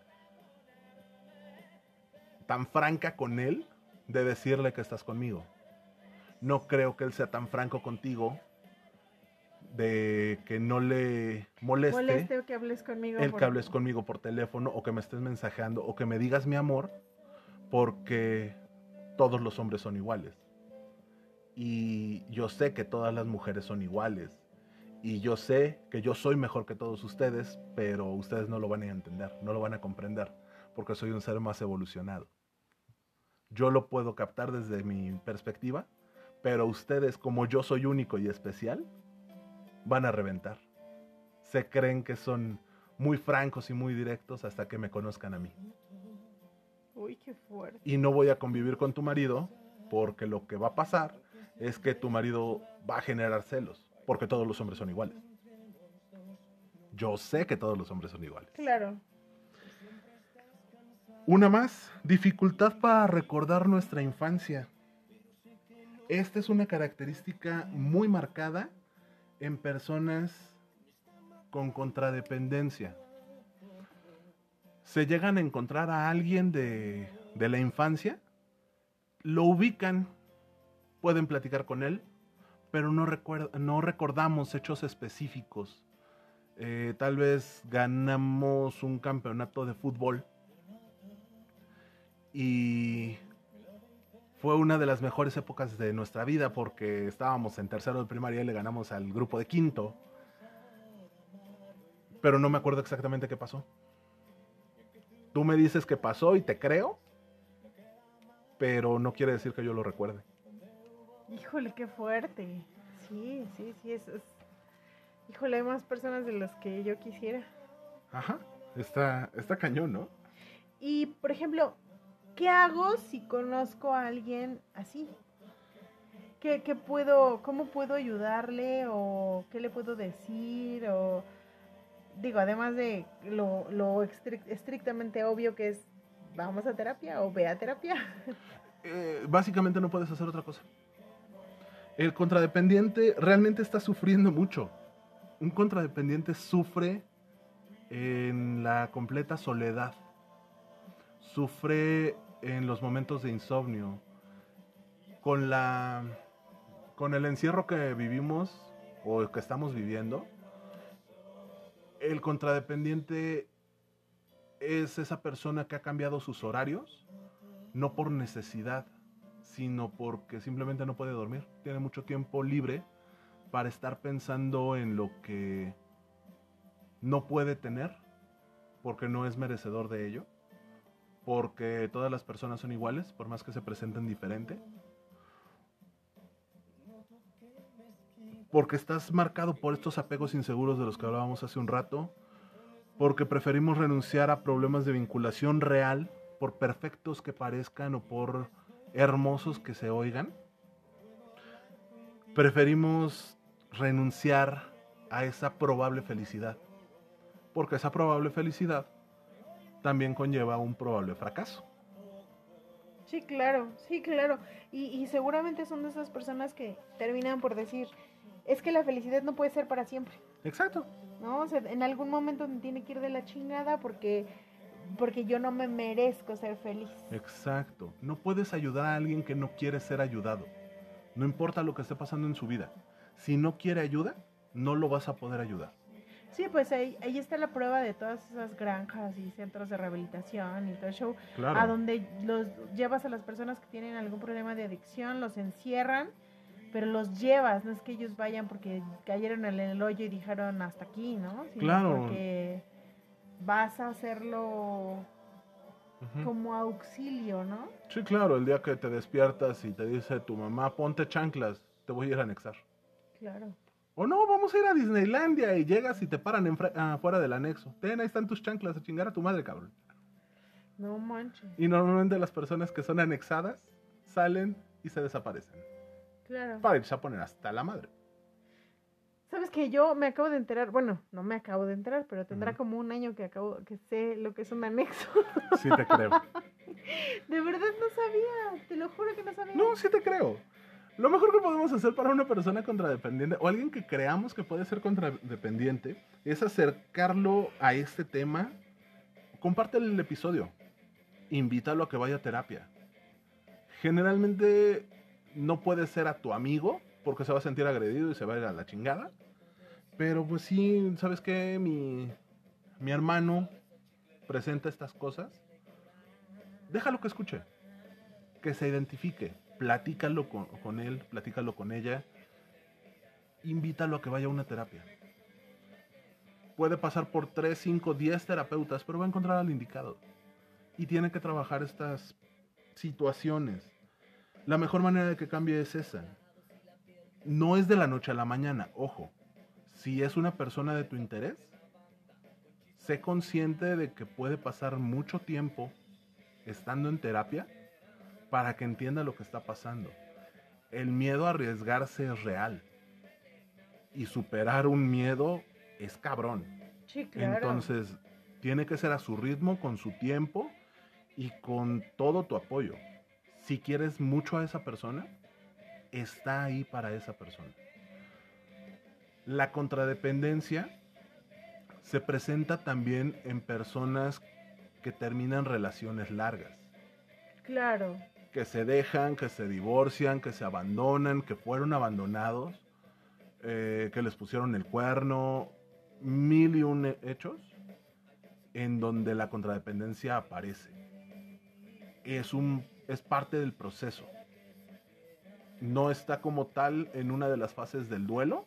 tan franca con él de decirle que estás conmigo. No creo que él sea tan franco contigo de que no le moleste Moleste que hables conmigo. el por- que hables conmigo por teléfono o que me estés mensajeando o que me digas mi amor porque todos los hombres son iguales. Y yo sé que todas las mujeres son iguales. Y yo sé que yo soy mejor que todos ustedes, pero ustedes no lo van a entender, no lo van a comprender, porque soy un ser más evolucionado. Yo lo puedo captar desde mi perspectiva, pero ustedes, como yo soy único y especial, van a reventar. Se creen que son muy francos y muy directos hasta que me conozcan a mí. Uy, qué fuerte. Y no voy a convivir con tu marido porque lo que va a pasar es que tu marido va a generar celos, porque todos los hombres son iguales. Yo sé que todos los hombres son iguales. Claro. Una más, dificultad para recordar nuestra infancia. Esta es una característica muy marcada en personas con contradependencia. Se llegan a encontrar a alguien de, de la infancia, lo ubican, pueden platicar con él, pero no, recuer- no recordamos hechos específicos. Eh, tal vez ganamos un campeonato de fútbol y fue una de las mejores épocas de nuestra vida porque estábamos en tercero de primaria y le ganamos al grupo de quinto. Pero no me acuerdo exactamente qué pasó. Tú me dices que pasó y te creo, pero no quiere decir que yo lo recuerde. Híjole, qué fuerte. Sí, sí, sí, es, es- Híjole, hay más personas de las que yo quisiera. Ajá, está, está cañón, ¿no? Y, por ejemplo, ¿qué hago si conozco a alguien así? ¿Qué, puedo, cómo puedo ayudarle o qué le puedo decir o digo, además de lo, lo estric- estrictamente obvio que es vamos a terapia o ve a terapia. Eh, básicamente no puedes hacer otra cosa. El contradependiente realmente está sufriendo mucho. Un contradependiente sufre en la completa soledad. Sufre en los momentos de insomnio. Con la con el encierro que vivimos o que estamos viviendo, el contradependiente es esa persona que ha cambiado sus horarios no por necesidad, sino porque simplemente no puede dormir. Tiene mucho tiempo libre para estar pensando en lo que no puede tener, porque no es merecedor de ello, porque todas las personas son iguales, por más que se presenten diferente. Porque estás marcado por estos apegos inseguros de los que hablábamos hace un rato, porque preferimos renunciar a problemas de vinculación real por perfectos que parezcan o por hermosos que se oigan. Preferimos renunciar a esa probable felicidad, porque esa probable felicidad también conlleva un probable fracaso. Sí, claro, sí, claro. Y, y seguramente son de esas personas que terminan por decir, es que la felicidad no puede ser para siempre, Exacto. ¿no? O sea, en algún momento me tiene que ir de la chingada porque, porque yo no me merezco ser feliz. Exacto. No puedes ayudar a alguien que no quiere ser ayudado. No importa lo que esté pasando en su vida. Si no quiere ayuda, no lo vas a poder ayudar. Sí, pues ahí, ahí está la prueba de todas esas granjas y centros de rehabilitación y todo el show, Claro. a donde los llevas a las personas que tienen algún problema de adicción, los encierran, pero los llevas, no es que ellos vayan porque cayeron en el hoyo y dijeron hasta aquí, ¿no? Sino Claro. Porque vas a hacerlo como auxilio, ¿no? Sí, claro, el día que te despiertas y te dice tu mamá, ponte chanclas, te voy a ir a anexar. Claro. O no, vamos a ir a Disneylandia y llegas y te paran enfre- afuera del anexo. Ten, ahí están tus chanclas, a chingar a tu madre, cabrón. No manches. Y normalmente las personas que son anexadas salen y se desaparecen. Claro. Para irse a poner hasta la madre. Sabes que yo me acabo de enterar, bueno, no me acabo de enterar, pero tendrá como un año que acabo, que sé lo que es un anexo. Sí te creo. De verdad no sabía, te lo juro que no sabía. No, sí te creo. Lo mejor que podemos hacer para una persona contradependiente o alguien que creamos que puede ser contradependiente es acercarlo a este tema. Compártele el episodio. Invítalo a que vaya a terapia. Generalmente no puede ser a tu amigo porque se va a sentir agredido y se va a ir a la chingada. Pero pues sí, ¿sabes qué? Mi, mi hermano presenta estas cosas. Déjalo que escuche que se identifique, platícalo con, con él, platícalo con ella, invítalo a que vaya a una terapia. Puede pasar por 3, 5, 10 terapeutas, pero va a encontrar al indicado. Y tiene que trabajar estas situaciones. La mejor manera de que cambie es esa. No es de la noche a la mañana, ojo. Si es una persona de tu interés, sé consciente de que puede pasar mucho tiempo estando en terapia para que entienda lo que está pasando. El miedo a arriesgarse es real. Y superar un miedo es cabrón. Sí, claro. Entonces, tiene que ser a su ritmo, con su tiempo y con todo tu apoyo. Si quieres mucho a esa persona, está ahí para esa persona. La contradependencia se presenta también en personas que terminan relaciones largas Claro. Que se dejan, que se divorcian, que se abandonan, que fueron abandonados, eh, que les pusieron el cuerno, mil y un he- hechos en donde la contradependencia aparece. Es, un, es parte del proceso. No está como tal en una de las fases del duelo,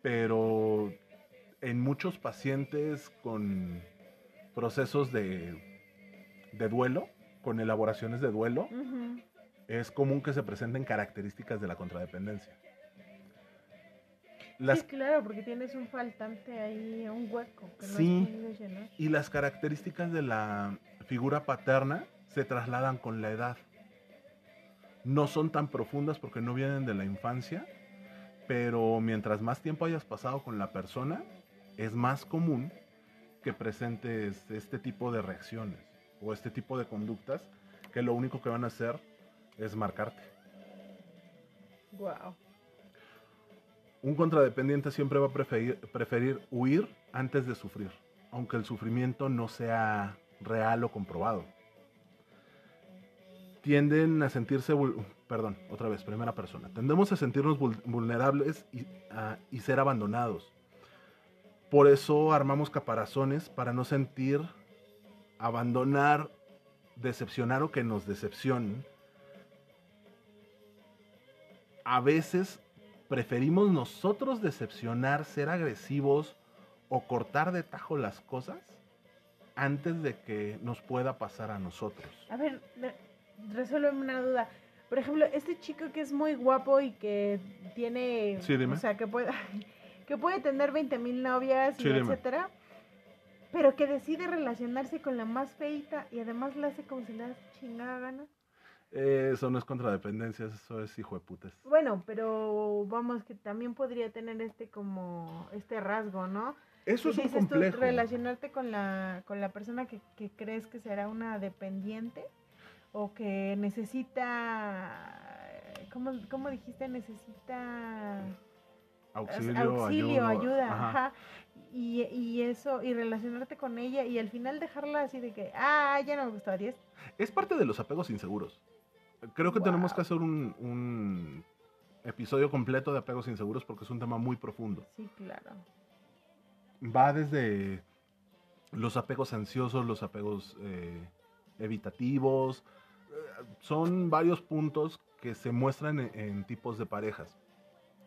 pero en muchos pacientes con procesos de, de duelo, con elaboraciones de duelo, es común que se presenten características de la contradependencia. Las, Sí, claro, porque tienes un faltante ahí, un hueco que no Sí. has llenar. y las características de la figura paterna se trasladan con la edad. No son tan profundas porque no vienen de la infancia, pero mientras más tiempo hayas pasado con la persona, es más común que presentes este tipo de reacciones o este tipo de conductas que lo único que van a hacer es marcarte. Wow. Un contradependiente siempre va a preferir, preferir huir antes de sufrir, aunque el sufrimiento no sea real o comprobado. Tienden a sentirse, perdón, otra vez, primera persona. Tendemos a sentirnos vul- vulnerables y, y ser abandonados. Por eso armamos caparazones para no sentir, abandonar, decepcionar o que nos decepcionen. A veces preferimos nosotros decepcionar, ser agresivos o cortar de tajo las cosas antes de que nos pueda pasar a nosotros. A ver, me- resuélveme una duda. Por ejemplo, este chico que es muy guapo y que tiene, Sí, dime. o sea, que puede, que puede tener 20 mil novias y Sí, dime. Pero que decide relacionarse con la más feita y además la hace como si le chingada gana. Eh, Eso no es contradependencia, eso es hijo de putas. Bueno, pero vamos que también podría tener este como este rasgo, ¿no? Eso es un dices tú, complejo. relacionarte con la, con la persona que, que crees que será una dependiente o que necesita, ¿cómo, cómo dijiste? Necesita Auxilio, auxilio, ayuda, Ajá. ajá. Y, y eso, y relacionarte con ella y al final dejarla así de que, ah, ya no me gustó, adiós. Es parte de los apegos inseguros. Creo que tenemos Wow. que hacer un, un episodio completo de apegos inseguros porque es un tema muy profundo. Sí, claro. Va desde los apegos ansiosos, los apegos eh, evitativos. eh, Son varios puntos que se muestran en, en tipos de parejas.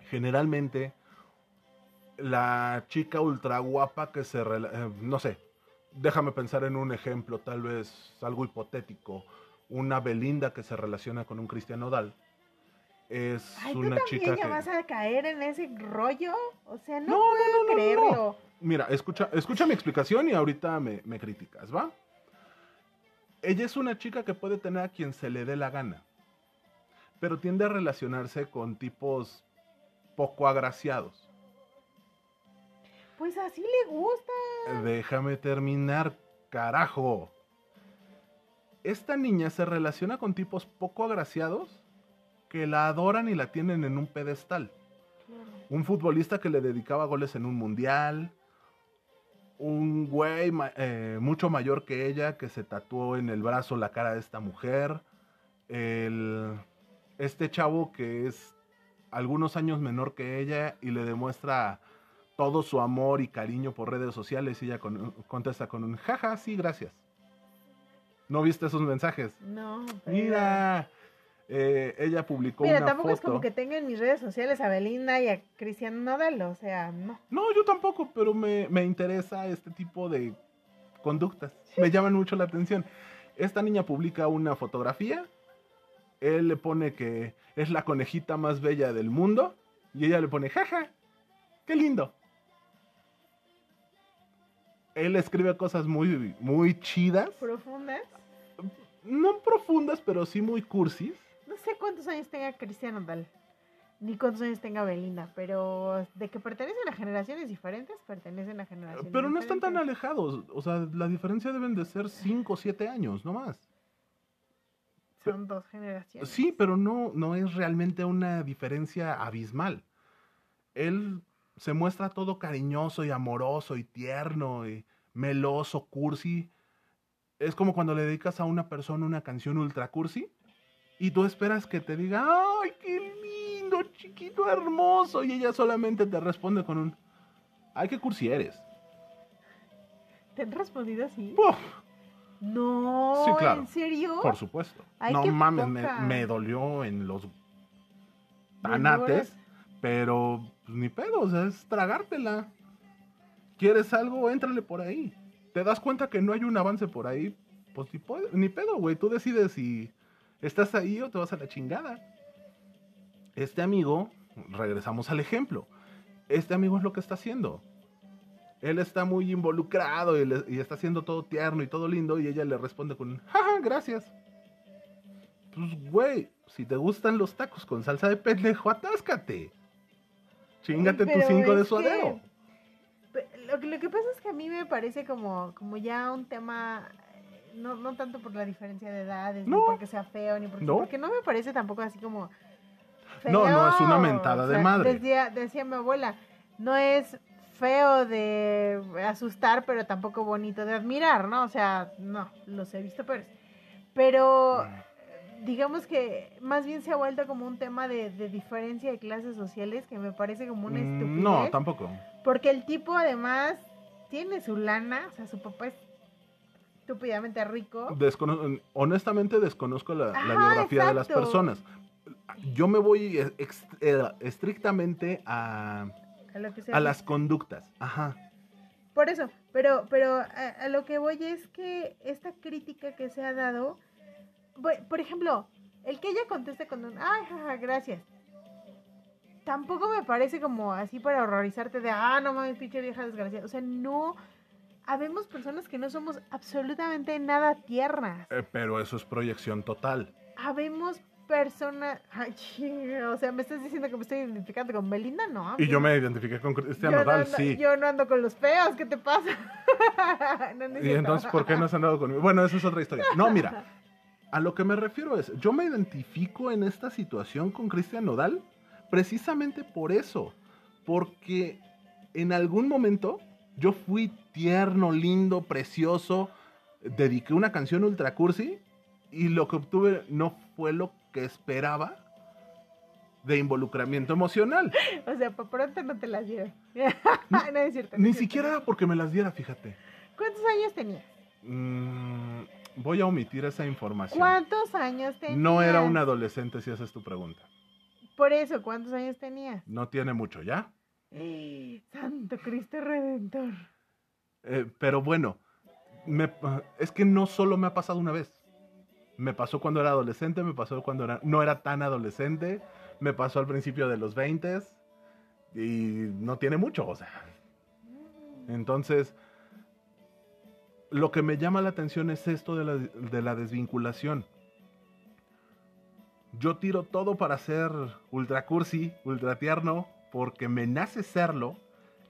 Generalmente, la chica ultra guapa que se... rela- eh, no sé, déjame pensar en un ejemplo, tal vez algo hipotético. Una Belinda que se relaciona con un Cristian Nodal. Es Ay, ¿tú una también chica ya que... vas a caer en ese rollo? O sea, no, No, puedo no, no, no, creerlo. Mira, escucha, escucha mi explicación y ahorita me, me criticas, ¿va? Ella es una chica que puede tener a quien se le dé la gana, pero tiende a relacionarse con tipos poco agraciados. Pues así le gusta. Déjame terminar, carajo. Esta niña se relaciona con tipos poco agraciados que la adoran y la tienen en un pedestal. Un futbolista que le dedicaba goles en un mundial. Un güey eh, mucho mayor que ella que se tatuó en el brazo la cara de esta mujer. El, este chavo que es algunos años menor que ella y le demuestra todo su amor y cariño por redes sociales y ella con- contesta con un jaja, sí, gracias. ¿No viste esos mensajes? No. pero- Mira, eh, ella publicó Mira, una tampoco foto. es como que tenga en mis redes sociales a Belinda y a Cristian Nodal, o sea, no. No, yo tampoco, pero me, me interesa este tipo de conductas. Me llaman mucho la atención. Esta niña publica una fotografía. Él le pone que es la conejita más bella del mundo. Y ella le pone, jaja, qué lindo. Él escribe cosas muy, muy chidas. Profundas. No profundas, pero sí muy cursis. No sé cuántos años tenga Cristian Nodal, ni cuántos años tenga Belinda, pero de que pertenecen a generaciones diferentes, pertenecen a generaciones Pero no están tan alejados. O sea, la diferencia deben de ser 5 o 7 años, no más. Son dos generaciones. Sí, pero no, no es realmente una diferencia abismal. Él se muestra todo cariñoso y amoroso y tierno y meloso, cursi. Es como cuando le dedicas a una persona una canción ultra cursi y tú esperas que te diga, ¡ay, qué lindo, chiquito, hermoso! Y ella solamente te responde con un, ¡ay, qué cursi eres! ¿Te han respondido así? ¡Puf! No, Sí, claro. ¿en serio? Por supuesto. Ay, no mames, me, me dolió en los tanates. Pero pues, ni pedo, o sea, es tragártela. ¿Quieres algo? Éntrale por ahí. ¿Te das cuenta que no hay un avance por ahí? Pues ni, pedo, güey. Tú decides si estás ahí o te vas a la chingada. Este amigo, regresamos al ejemplo. Este amigo es lo que está haciendo. él está muy involucrado y está haciendo todo tierno y todo lindo y ella le responde con, jaja, gracias. Pues, güey, si te gustan los tacos con salsa de pendejo, atáscate. Chingate tus Pero cinco de suadero. que- Lo que, lo que pasa es que a mí me parece como, como ya un tema, eh, no, no tanto por la diferencia de edades, No. ni porque sea feo, ni porque, No. porque no me parece tampoco así como No, no, es una feo. mentada de madre. Decía, decía mi abuela, no es feo de asustar, pero tampoco bonito de admirar, ¿no? O sea, no, los he visto peores. Pero digamos que más bien se ha vuelto como un tema de, de diferencia de clases sociales que me parece como una Mm, estupidez. No, tampoco. Porque el tipo además tiene su lana, o sea, su papá es estúpidamente rico. Descono- honestamente desconozco la, biografía de las personas. Yo me voy ex- eh, estrictamente a, A, lo que se a las conductas. Ajá. Por eso, pero, pero a, a lo que voy es que esta crítica que se ha dado, por ejemplo, el que ella conteste con un, ay, jaja, gracias. Tampoco me parece como así para horrorizarte de, ah, no mames, pinche vieja desgraciada. O sea, no, habemos personas que no somos absolutamente nada tiernas. Eh, pero eso es proyección total. Habemos personas, o sea, me estás diciendo que me estoy identificando con Belinda, no. Y yo me identifiqué con Cristian no Nodal, ando- sí. Yo no ando con los feos, ¿qué te pasa? No, no Y entonces, ¿por qué no has andado conmigo? Bueno, esa es otra historia. No, mira, a lo que me refiero es, yo me identifico en esta situación con Cristian Nodal precisamente por eso. Porque en algún momento yo fui tierno, lindo, precioso, dediqué una canción ultra cursi y lo que obtuve no fue lo que esperaba de involucramiento emocional. O sea, por pronto no te las dieron. no es cierto. no Ni es cierto. siquiera era porque me las diera, fíjate. ¿Cuántos años tenías? Mm, voy a omitir esa información. ¿Cuántos años tenías? No era un adolescente si esa es tu pregunta. Por eso, ¿cuántos años tenías? No tiene mucho, ¿ya? Santo Cristo Redentor. Eh, pero bueno, me- es que no solo me ha pasado una vez. Me pasó cuando era adolescente, me pasó cuando era- no era tan adolescente, me pasó al principio de los 20 y no tiene mucho, o sea. Entonces, lo que me llama la atención es esto de la, de la desvinculación. Yo tiro todo para ser ultra cursi, ultra tierno, porque me nace serlo.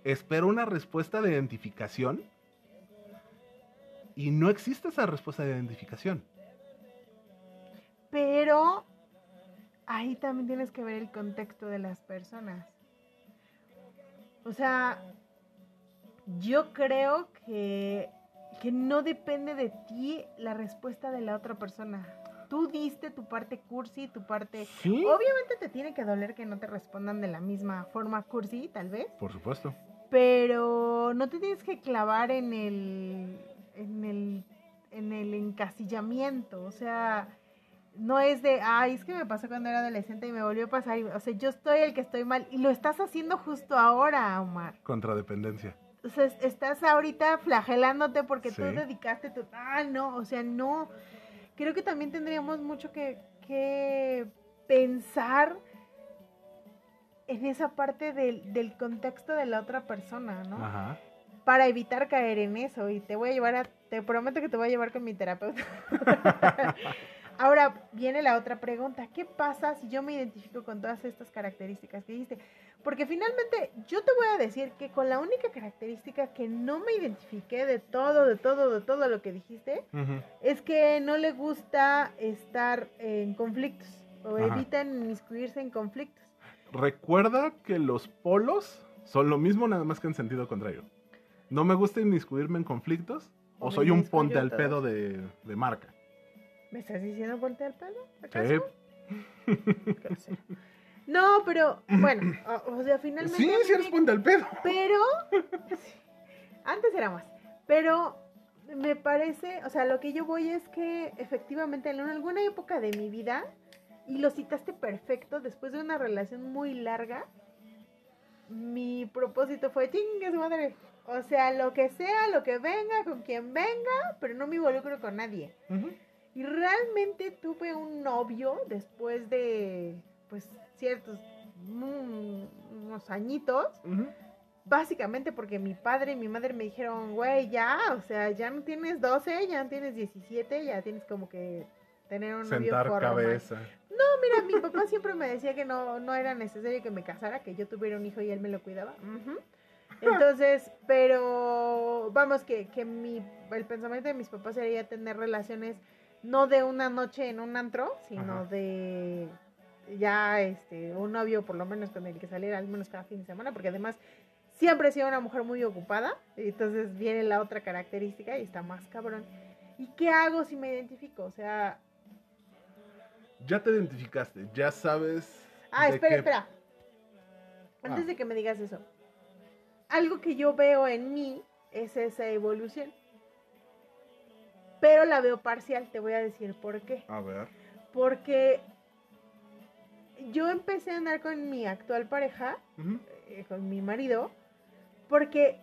Espero una respuesta de identificación. Y no existe esa respuesta de identificación. Pero ahí también tienes que ver el contexto de las personas. O sea, yo creo que, que no depende de ti la respuesta de la otra persona. Tú diste tu parte cursi, tu parte... Sí. Obviamente te tiene que doler que no te respondan de la misma forma cursi, tal vez. Por supuesto. Pero no te tienes que clavar en el, en el, en el encasillamiento. O sea, no es de, ay, es que me pasó cuando era adolescente y me volvió a pasar. O sea, yo estoy el que estoy mal. Y lo estás haciendo justo ahora, Omar. Contradependencia. O sea, es- estás ahorita flagelándote porque tú dedicaste tu... Ah, no, o sea, no. Creo que también tendríamos mucho que, que pensar en esa parte del, del contexto de la otra persona, ¿no? Ajá. Para evitar caer en eso. Y te voy a llevar a... Te prometo que te voy a llevar con mi terapeuta. Ahora viene la otra pregunta. ¿Qué pasa si yo me identifico con todas estas características que dijiste? Porque finalmente yo te voy a decir que con la única característica que no me identifiqué de todo, de todo, de todo lo que dijiste, es que no le gusta estar en conflictos o Ajá. evitan inmiscuirse en conflictos. Recuerda que los polos son lo mismo, nada más que en sentido contrario. No me gusta inmiscuirme en conflictos o soy un ponte al pedo de, de marca. ¿Me estás diciendo ponte al pelo? ¿Acaso? Sí. No, pero bueno, o, o sea, finalmente. Sí, sí ponte al pedo. Pero. Antes era más. Pero me parece, o sea, lo que yo voy es que efectivamente en alguna época de mi vida, y lo citaste perfecto, después de una relación muy larga, mi propósito fue chingue su madre. O sea, lo que sea, lo que venga, con quien venga, pero no me involucro con nadie. Y realmente tuve un novio después de, pues, ciertos, mm, unos añitos, Ujú. Básicamente porque mi padre y mi madre me dijeron, güey, ya, o sea, ya no tienes 12, ya no tienes 17, ya tienes como que tener un novio Sentar formal. cabeza. No, mira, mi papá siempre me decía que no, no era necesario que me casara, que yo tuviera un hijo y él me lo cuidaba. Ujú. Entonces, pero vamos, que, que mi, el pensamiento de mis papás sería tener relaciones no de una noche en un antro, sino Ajá. de ya este un novio por lo menos con el que saliera al menos cada fin de semana, porque además siempre he sido una mujer muy ocupada, entonces viene la otra característica y está más cabrón. ¿Y qué hago si me identifico? O sea, Ya te identificaste, ya sabes. Ah, espera, espera. Antes Ah. de que me digas eso. Algo que yo veo en mí es esa evolución. Pero la veo parcial, te voy a decir por qué. A ver. Porque yo empecé a andar con mi actual pareja, eh, con mi marido, porque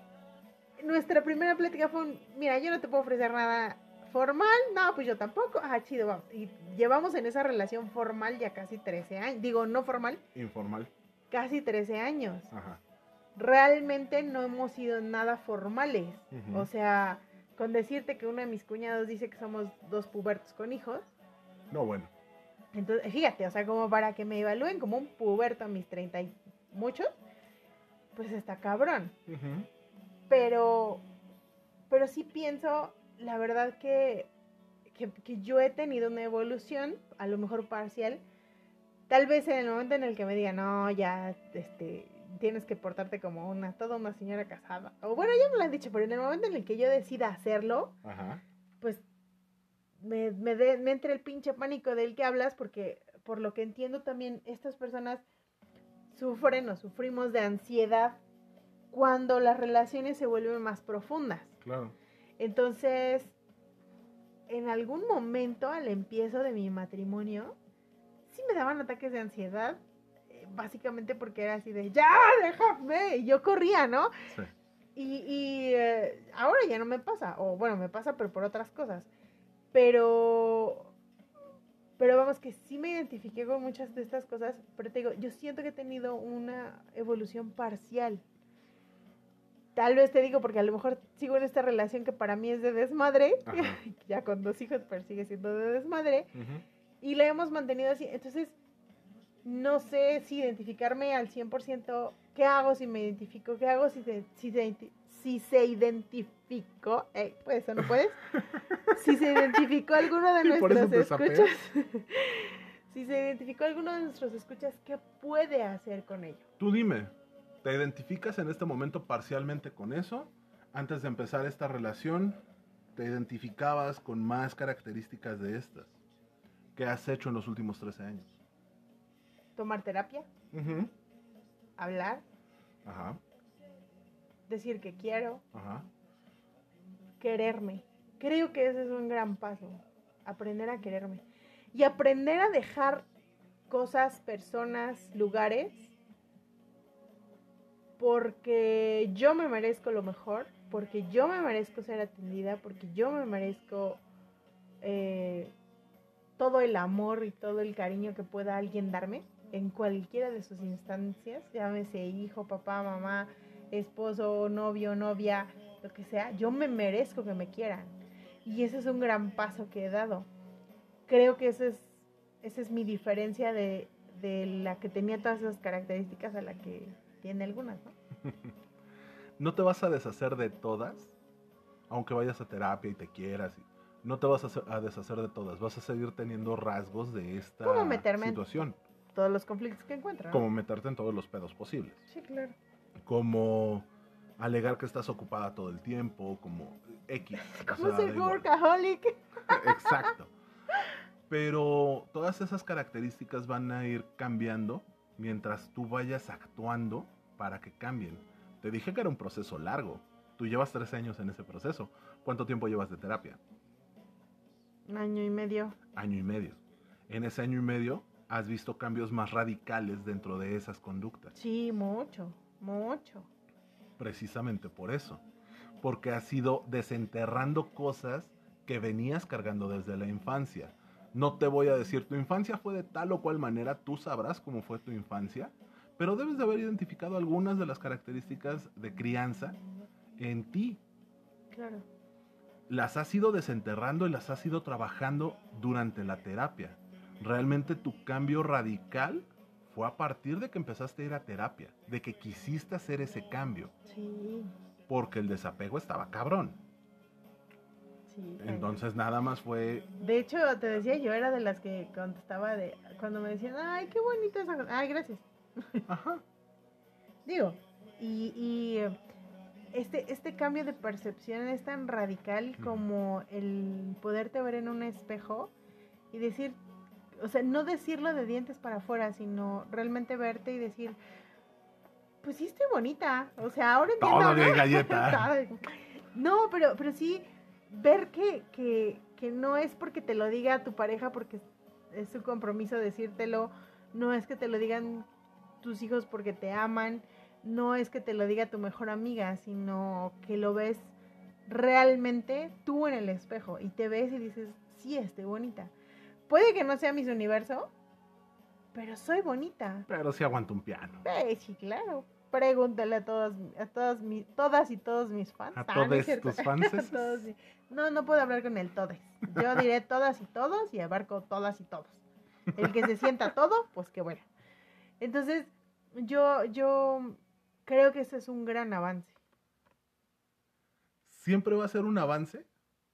nuestra primera plática fue un, mira, yo no te puedo ofrecer nada formal, no, pues yo tampoco, ah, chido, vamos. Y llevamos en esa relación formal ya casi 13 años, digo, no formal, Informal. casi 13 años. Ajá. Realmente no hemos sido nada formales. O sea, con decirte que uno de mis cuñados dice que somos dos pubertos con hijos. No, bueno. Entonces, fíjate, o sea, como para que me evalúen como un puberto a mis 30 y muchos, pues está cabrón. Ujú. Pero, pero sí pienso, la verdad que, que, que yo he tenido una evolución, a lo mejor parcial. Tal vez en el momento en el que me digan, no, ya, este, tienes que portarte como una, toda una señora casada. O bueno, ya me lo han dicho, pero en el momento en el que yo decida hacerlo, Ajá. Me, me, de- me entra el pinche pánico del que hablas, porque por lo que entiendo también, estas personas sufren o sufrimos de ansiedad cuando las relaciones se vuelven más profundas. Claro. Entonces, en algún momento al empiezo de mi matrimonio, sí me daban ataques de ansiedad, eh, básicamente porque era así de, ya, déjame, y yo corría, ¿no? Sí. Y, y, eh, ahora ya no me pasa, o bueno, me pasa, pero por otras cosas. Pero, pero vamos, que sí me identifiqué con muchas de estas cosas, pero te digo, yo siento que he tenido una evolución parcial. Tal vez te digo porque a lo mejor sigo en esta relación que para mí es de desmadre, ya con dos hijos, pero sigue siendo de desmadre, y la hemos mantenido así. Entonces, no sé si identificarme al 100%, ¿qué hago si me identifico? ¿Qué hago si se, si identi- si se identificó? Eh, pues eso no puedes. si se identificó alguno de nuestros escuchas. si se identificó alguno de nuestros escuchas, ¿qué puede hacer con ello? Tú dime, ¿te identificas en este momento parcialmente con eso? Antes de empezar esta relación, ¿te identificabas con más características de estas? ¿Qué has hecho en los últimos 13 años? Tomar terapia, hablar, Ajá, decir que quiero, ajá. quererme. Creo que ese es un gran paso, aprender a quererme. Y aprender a dejar cosas, personas, lugares, porque yo me merezco lo mejor, porque yo me merezco ser atendida, porque yo me merezco eh, todo el amor y todo el cariño que pueda alguien darme en cualquiera de sus instancias, llámese hijo, papá, mamá, esposo, novio, novia, lo que sea, yo me merezco que me quieran. Y ese es un gran paso que he dado. Creo que ese es, esa es mi diferencia de, de la que tenía todas esas características a la que tiene algunas, ¿no? ¿No te vas a deshacer de todas? Aunque vayas a terapia y te quieras. y- No te vas a, hacer- a deshacer de todas. Vas a seguir teniendo rasgos de esta ¿Cómo meterme en- situación. Todos los conflictos que encuentro. ¿no? Como meterte en todos los pedos posibles. Sí, claro. Como alegar que estás ocupada todo el tiempo, como X. o ¿Cómo sea, soy da igual. workaholic? Exacto. Pero todas esas características van a ir cambiando mientras tú vayas actuando para que cambien. Te dije que era un proceso largo. Tú llevas tres años en ese proceso. ¿Cuánto tiempo llevas de terapia? Un año y medio. Año y medio. En ese año y medio has visto cambios más radicales dentro de esas conductas. Sí, mucho, mucho. Precisamente por eso. Porque has ido desenterrando cosas que venías cargando desde la infancia. No te voy a decir tu infancia fue de tal o cual manera, tú sabrás cómo fue tu infancia, pero debes de haber identificado algunas de las características de crianza en ti. Claro. Las has ido desenterrando y las has ido trabajando durante la terapia. Realmente tu cambio radical fue a partir de que empezaste a ir a terapia, de que quisiste hacer ese cambio, Sí, porque el desapego estaba cabrón. sí. Entonces nada más fue, De hecho, te decía, yo era de las que contestaba de cuando me decían, ay, qué bonita esa cosa". Ay, gracias. ajá, Digo, y, y, este, este cambio de percepción es tan radical como el poderte ver en un espejo y decir, o sea, no decirlo de dientes para afuera, sino realmente verte y decir, pues sí estoy bonita. O sea, ahora entiendo. todo ¿no? de galleta. No, pero, pero sí ver que, que, que no es porque te lo diga tu pareja, porque es su compromiso decírtelo, no es que te lo digan tus hijos porque te aman, no es que te lo diga tu mejor amiga, sino que lo ves realmente tú en el espejo y te ves y dices, sí, estoy bonita. Puede que no sea mis universo, pero soy bonita. pero sí aguanto un piano. Eh, sí, claro. Pregúntale a todas, a todas, mi- todas y todos mis fans. A Ah, no todos cierto. tus fans. Todos, sí. No, no puedo hablar con el todes. Yo diré todas y todos y abarco todas y todos. El que se sienta todo, pues qué bueno. Entonces, yo, yo creo que ese es un gran avance. Siempre va a ser un avance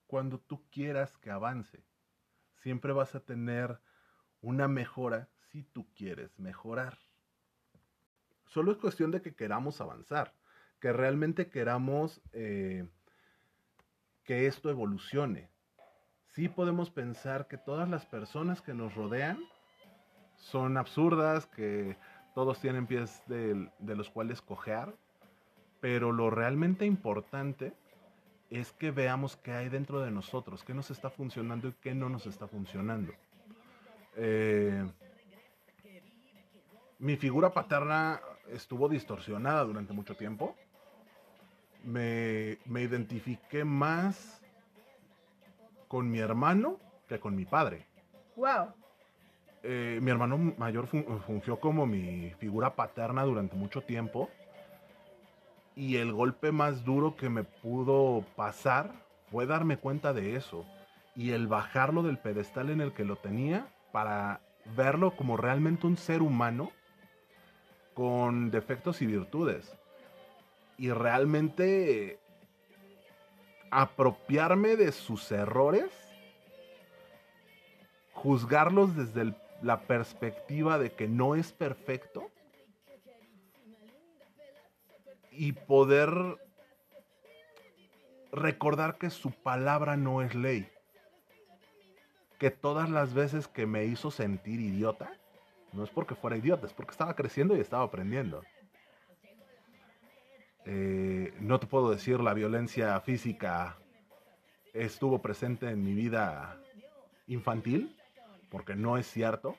cuando tú quieras que avance. Siempre vas a tener una mejora si tú quieres mejorar. Solo es cuestión de que queramos avanzar, que realmente queramos eh, que esto evolucione. Sí podemos pensar que todas las personas que nos rodean son absurdas, que todos tienen pies de los cuales cojear, pero lo realmente importante es que veamos qué hay dentro de nosotros, qué nos está funcionando y qué no nos está funcionando. Eh, mi figura paterna estuvo distorsionada durante mucho tiempo. Me, me identifiqué más con mi hermano que con mi padre. ¡Wow! Eh, mi hermano mayor fun- fungió como mi figura paterna durante mucho tiempo. Y el golpe más duro que me pudo pasar fue darme cuenta de eso. Y el bajarlo del pedestal en el que lo tenía para verlo como realmente un ser humano con defectos y virtudes. Y realmente apropiarme de sus errores, juzgarlos desde la perspectiva de que no es perfecto y poder recordar que su palabra no es ley. Que todas las veces que me hizo sentir idiota, no es porque fuera idiota, es porque estaba creciendo y estaba aprendiendo. Eh, no te puedo decir la violencia física estuvo presente en mi vida infantil, porque no es cierto,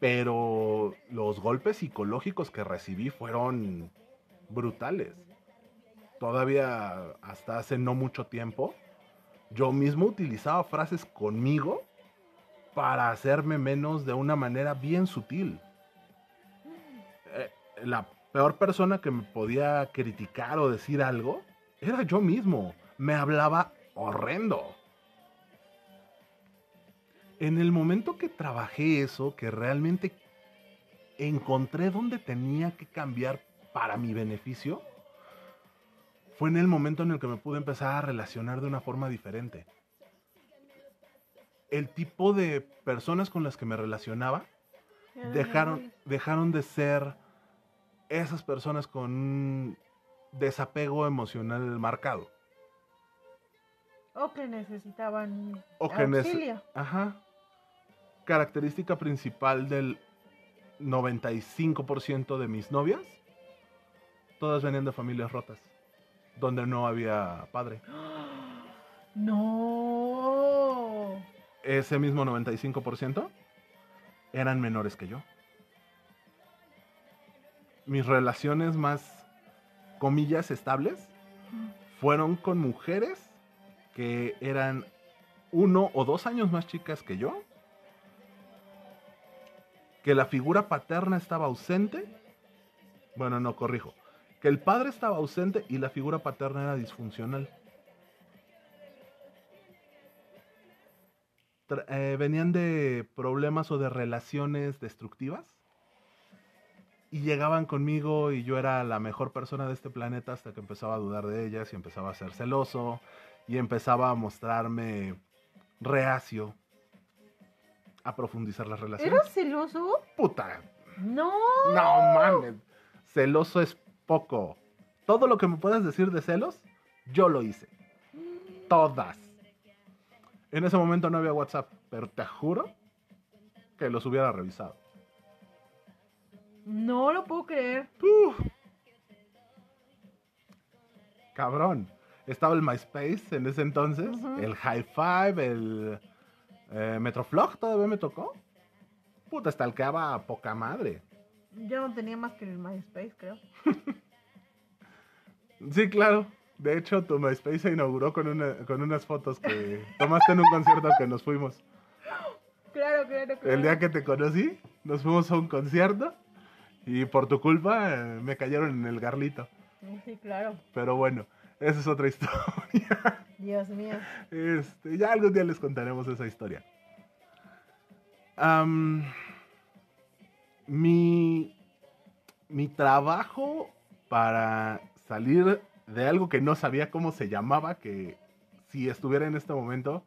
pero los golpes psicológicos que recibí fueron brutales. Todavía hasta hace no mucho tiempo, yo mismo utilizaba frases conmigo para hacerme menos de una manera bien sutil. Eh, la peor persona que me podía criticar o decir algo era yo mismo. Me hablaba horrendo. En el momento que trabajé eso, que realmente encontré dónde tenía que cambiar para mi beneficio, fue en el momento en el que me pude empezar a relacionar de una forma diferente. El tipo de personas con las que me relacionaba dejaron, dejaron de ser esas personas con un desapego emocional marcado. O que necesitaban O que nece- auxilio. Ajá. Característica principal del 95% de mis novias, todas venían de familias rotas, donde no había padre. No. Ese mismo 95% eran menores que yo. Mis relaciones más, comillas, estables fueron con mujeres que eran uno o dos años más chicas que yo, que la figura paterna estaba ausente Bueno, no, corrijo. Que el padre estaba ausente y la figura paterna era disfuncional. Eh, venían de problemas o de relaciones destructivas. Y llegaban conmigo y yo era la mejor persona de este planeta hasta que empezaba a dudar de ellas y empezaba a ser celoso y empezaba a mostrarme reacio a profundizar las relaciones. ¿Eras celoso? Puta, No. no mames. Celoso es poco. Todo lo que me puedas decir de celos, yo lo hice. Todas. En ese momento no había WhatsApp, pero te juro que los hubiera revisado. No lo puedo creer. Uf. Cabrón. Estaba el MySpace en ese entonces, el High Five, el eh, Metroflog todavía me tocó. Puta, stalkeaba a poca madre. Yo no tenía más que el MySpace, creo. Sí, claro. De hecho, tu MySpace se inauguró con, una- con unas fotos que tomaste en un concierto que nos fuimos. Claro, claro, claro. El día que te conocí, nos fuimos a un concierto y por tu culpa eh, me cayeron en el garlito. Sí, claro. Pero bueno, esa es otra historia. Dios mío. Este, ya algún día les contaremos esa historia. Am, mi, mi trabajo para salir de algo que no sabía cómo se llamaba, que si estuviera en este momento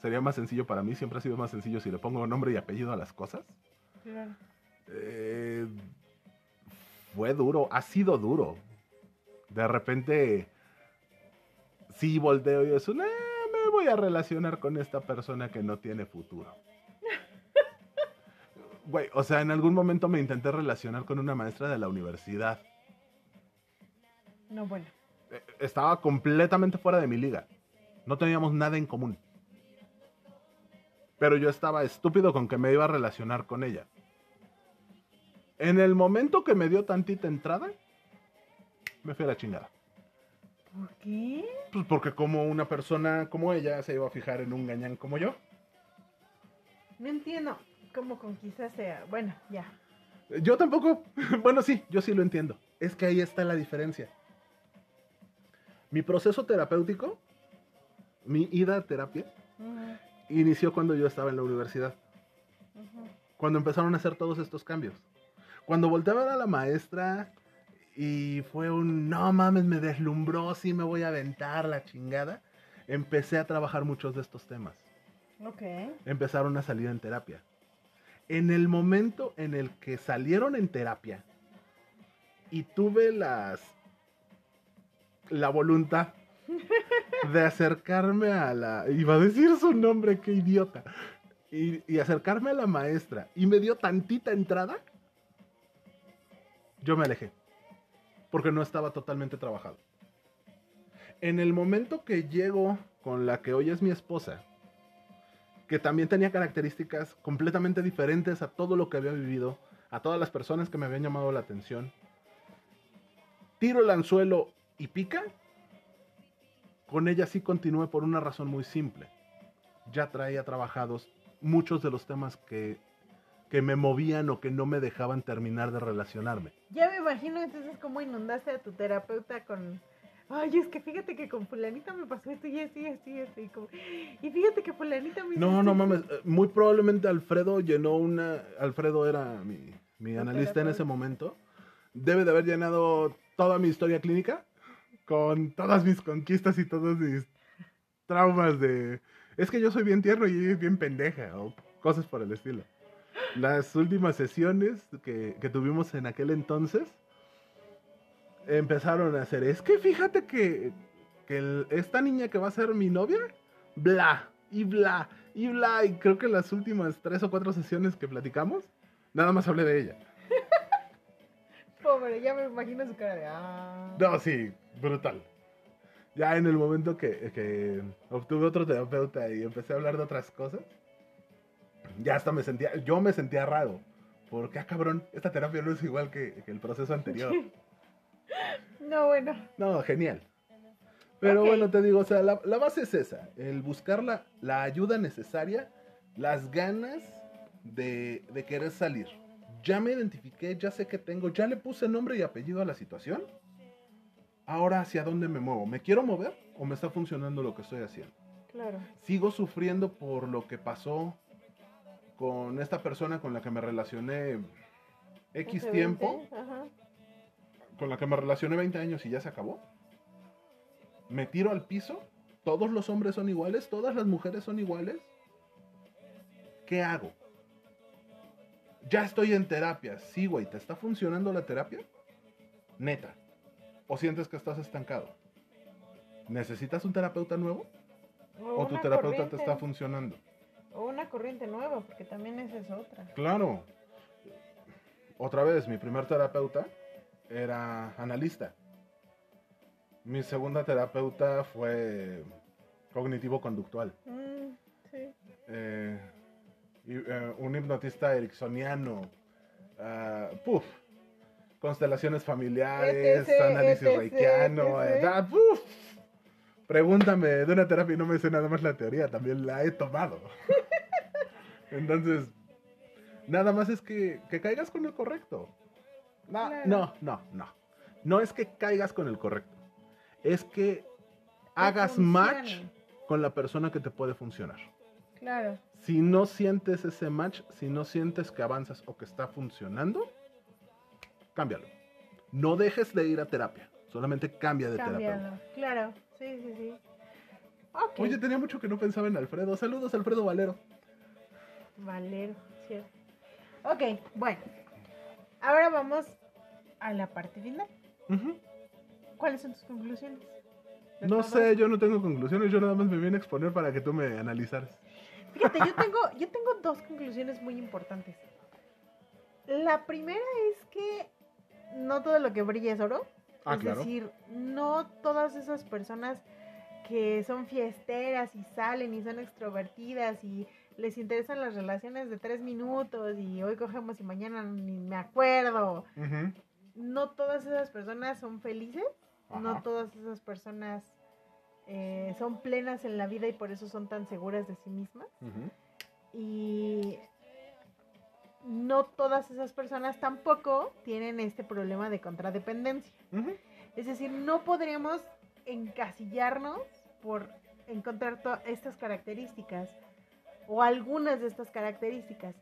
sería más sencillo para mí, siempre ha sido más sencillo si le pongo nombre y apellido a las cosas. Claro. Eh, fue duro, ha sido duro. De repente, sí volteo y es un, "Eh, me voy a relacionar con esta persona que no tiene futuro. Güey, o sea, en algún momento me intenté relacionar con una maestra de la universidad. No, bueno. Eh, Estaba completamente fuera de mi liga. No teníamos nada en común. Pero yo estaba estúpido con que me iba a relacionar con ella. En el momento que me dio tantita entrada, me fui a la chingada. ¿Por qué? Pues porque como una persona como ella se iba a fijar en un gañán como yo. No entiendo cómo conquistaste a... Bueno, ya. Yo tampoco. Bueno, sí, yo sí lo entiendo. Es que ahí está la diferencia. Mi proceso terapéutico, mi ida a terapia, Ujú, inició cuando yo estaba en la universidad. ujú. Cuando empezaron a hacer todos estos cambios. Cuando volteé a ver a la maestra y fue un, no mames, me deslumbró, sí me voy a aventar la chingada. Empecé a trabajar muchos de estos temas. Ok. Empezaron a salir en terapia. En el momento en el que salieron en terapia y tuve las la voluntad de acercarme a la iba a decir su nombre, qué idiota. Y, y acercarme a la maestra y me dio tantita entrada, yo me alejé. Porque no estaba totalmente trabajado. En el momento que llego con la que hoy es mi esposa, que también tenía características completamente diferentes a todo lo que había vivido, a todas las personas que me habían llamado la atención. Tiro el anzuelo y pica. Con ella sí continué por una razón muy simple. Ya traía trabajados muchos de los temas que, que me movían o que no me dejaban terminar de relacionarme. Ya me imagino entonces cómo inundaste a tu terapeuta con... Ay, es que fíjate que con fulanita me pasó esto y esto y esto y como- fíjate que fulanita me No, esto no mames. eh, Muy probablemente Alfredo llenó una. Alfredo era mi, mi analista en ese momento. Debe de haber llenado toda mi historia clínica con todas mis conquistas y todos mis traumas de. Es que yo soy bien tierno y bien pendeja o cosas por el estilo. Las últimas sesiones que, que tuvimos en aquel entonces empezaron a hacer. Es que fíjate que, que el- esta niña que va a ser mi novia, bla, y bla, y bla. Y creo que las últimas tres o cuatro sesiones que platicamos, nada más hablé de ella. Pobre, ya me imagino su cara de... Ah. No, sí, brutal. Ya en el momento que, que obtuve otro terapeuta y empecé a hablar de otras cosas, ya hasta me sentía, yo me sentía raro. Porque, ah, cabrón, esta terapia no es igual que, que el proceso anterior. No, bueno. No, genial. Pero bueno, te digo, o sea, la, la base es esa, el buscar la, la ayuda necesaria, las ganas de, de querer salir. ya me identifiqué, ya sé que tengo, ya le puse nombre y apellido a la situación. Ahora, ¿hacia dónde me muevo? ¿Me quiero mover o me está funcionando lo que estoy haciendo? Claro. Sigo sufriendo por lo que pasó con esta persona con la que me relacioné X tiempo, 20, Ajá. Con la que me relacioné 20 años y ya se acabó. Me tiro al piso, todos los hombres son iguales, todas las mujeres son iguales. ¿Qué hago? Ya estoy en terapia. Sí, güey, ¿te está funcionando la terapia? Neta. ¿O sientes que estás estancado? ¿Necesitas un terapeuta nuevo? ¿O tu terapeuta te está funcionando? O una corriente nueva, porque también esa es otra. Claro. Otra vez, mi primer terapeuta era analista. Mi segunda terapeuta fue cognitivo-conductual. Mm, sí. Eh, y, eh, un hipnotista ericksoniano. ah, puf. Constelaciones familiares, etc, análisis etc, reikiano. eh, etc. ah, puf. Pregúntame de una terapia y no me sé nada más la teoría, también la he tomado. Entonces, nada más es que, que caigas con el correcto. No, Claro. no, no, no. No es que caigas con el correcto. Es que hagas funcione. match con la persona que te puede funcionar. Claro. Si no sientes ese match, si no sientes que avanzas o que está funcionando, cámbialo. No dejes de ir a terapia, solamente cambia de terapeuta. Cambiarlo. Claro. Sí, sí, sí. Ok. Oye, tenía mucho que no pensaba en Alfredo. Saludos, Alfredo Valero. Valero, cierto. Ok, bueno. Ahora vamos a la parte final. ¿Cuáles son tus conclusiones? ¿De No sé, yo no tengo conclusiones, yo nada más me vine a exponer para que tú me analizaras. Fíjate, yo tengo, yo tengo dos conclusiones muy importantes. La primera es que no todo lo que brilla es oro. Ah, es claro. decir, no todas esas personas que son fiesteras y salen y son extrovertidas y les interesan las relaciones de tres minutos y hoy cogemos y mañana ni me acuerdo. No todas esas personas son felices, no todas esas personas eh, son plenas en la vida y por eso son tan seguras de sí mismas. Y no todas esas personas tampoco tienen este problema de contradependencia. Es decir, no podríamos encasillarnos por encontrar estas características o algunas de estas características.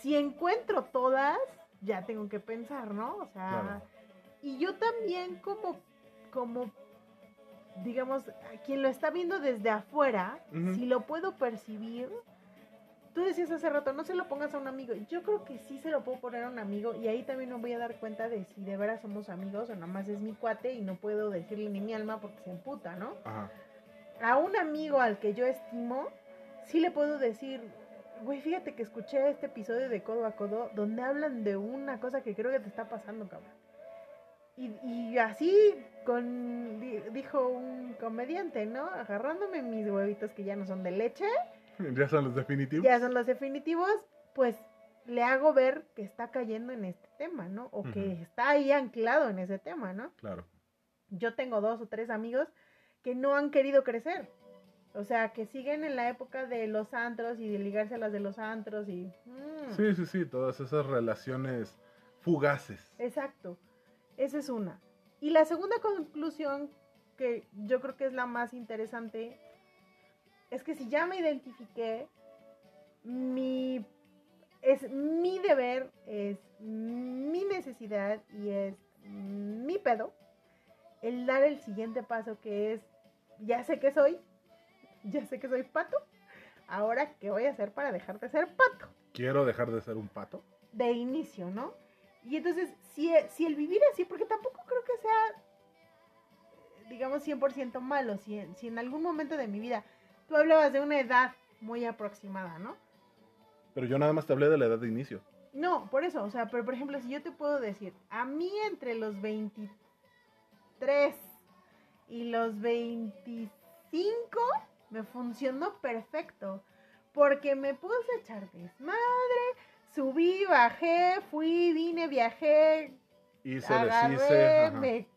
Si encuentro todas, ya tengo que pensar, ¿no? O sea, Claro. y yo también como, como, digamos, quien lo está viendo desde afuera, Ujú. si lo puedo percibir, tú decías hace rato, no se lo pongas a un amigo. Yo creo que sí se lo puedo poner a un amigo y ahí también me voy a dar cuenta de si de veras somos amigos o nomás es mi cuate y no puedo decirle ni mi alma porque se emputa, ¿no? Ajá. A un amigo al que yo estimo, sí le puedo decir, güey, fíjate que escuché este episodio de Codo a Codo donde hablan de una cosa que creo que te está pasando, cabrón. Y, y así con, di- dijo un comediante, ¿no? Agarrándome mis huevitos que ya no son de leche, Ya son los definitivos. ya son los definitivos, pues le hago ver que está cayendo en este tema, ¿no? O que Ujú. está ahí anclado en ese tema, ¿no? Claro. Yo tengo dos o tres amigos que no han querido crecer. O sea, que siguen en la época de los antros y de ligarse a las de los antros y... mm, Sí, sí, sí, todas esas relaciones fugaces. Exacto. Esa es una. Y la segunda conclusión, que yo creo que es la más interesante, es que si ya me identifiqué, mi, es mi deber, es mi necesidad y es mi pedo el dar el siguiente paso que es, ya sé que soy, ya sé que soy pato, ahora qué voy a hacer para dejar de ser pato Quiero dejar de ser un pato. de inicio, ¿no? Y entonces, si, si el vivir así, porque tampoco creo que sea, digamos, 100% malo, si, si en algún momento de mi vida tú hablabas de una edad muy aproximada, ¿no? Pero yo nada más te hablé de la edad de inicio. No, por eso, o sea, pero por ejemplo, si yo te puedo decir, a mí entre los 23 y los 25 me funcionó perfecto, porque me puse a echar desmadre, subí, bajé, fui, vine, viajé, Hice, agarré, deshice. me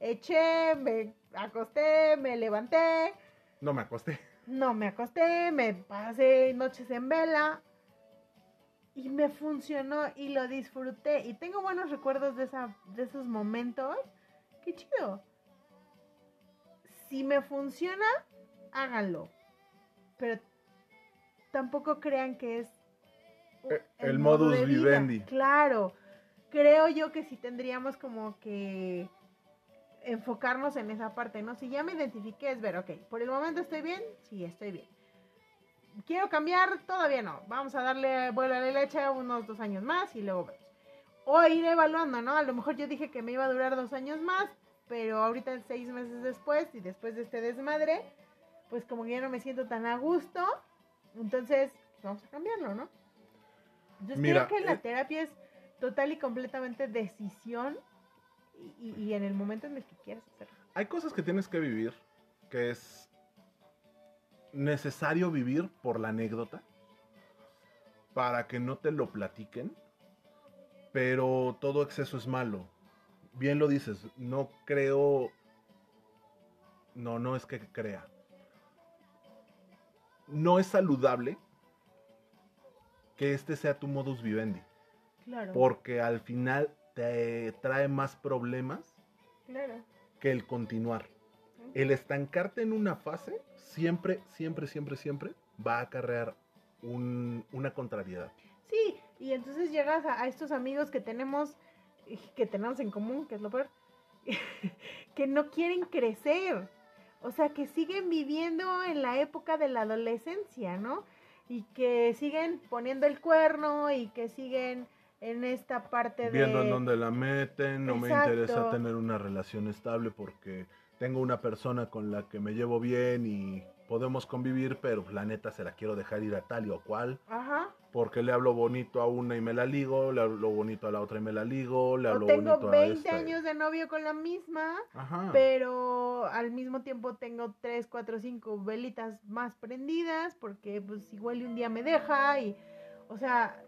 eché, me acosté, me levanté, No me acosté. no me acosté, me pasé noches en vela. Y me funcionó y lo disfruté. Y tengo buenos recuerdos de, esa, de esos momentos. Qué chido. Si me funciona, háganlo. Pero tampoco crean que es Eh, el modus de vida. vivendi. Claro. Creo yo que sí tendríamos como que enfocarnos en esa parte, ¿no? Si ya me identifiqué, es ver, ok, por el momento estoy bien, sí, estoy bien. Quiero cambiar, todavía no. Vamos a darle vuelo a la leche unos dos años más y luego vemos. O ir evaluando, ¿no? A lo mejor yo dije que me iba a durar dos años más, pero ahorita seis meses después y después de este desmadre, pues como que ya no me siento tan a gusto, entonces pues vamos a cambiarlo, ¿no? Mira, creo que la eh, terapia es total y completamente decisión y, y- y en el momento en el que quieras hacerlo. Hay cosas que tienes que vivir que es necesario vivir por la anécdota para que no te lo platiquen, pero todo exceso es malo. Bien lo dices, no creo, no, no es que crea. No es saludable que este sea tu modus vivendi, Claro. porque al final te trae más problemas Claro. que el continuar. El estancarte en una fase siempre, siempre, siempre, siempre va a acarrear un- una contrariedad. Sí, y entonces llegas a, a estos amigos que tenemos, que tenemos en común, que es lo peor, que no quieren crecer. O sea, que siguen viviendo en la época de la adolescencia, ¿no? Y que siguen poniendo el cuerno y que siguen en esta parte de... Viendo en dónde la meten, no me interesa tener una relación estable porque tengo una persona con la que me llevo bien y podemos convivir, pero la neta se la quiero dejar ir a tal y o cual, Ajá. porque le hablo bonito a una y me la ligo, le hablo bonito a la otra y me la ligo, le O hablo tengo bonito a 20 esta. años de novio con la misma, Ajá. pero al mismo tiempo tengo 3, 4, 5 velitas más prendidas porque pues igual un día me deja y, o sea,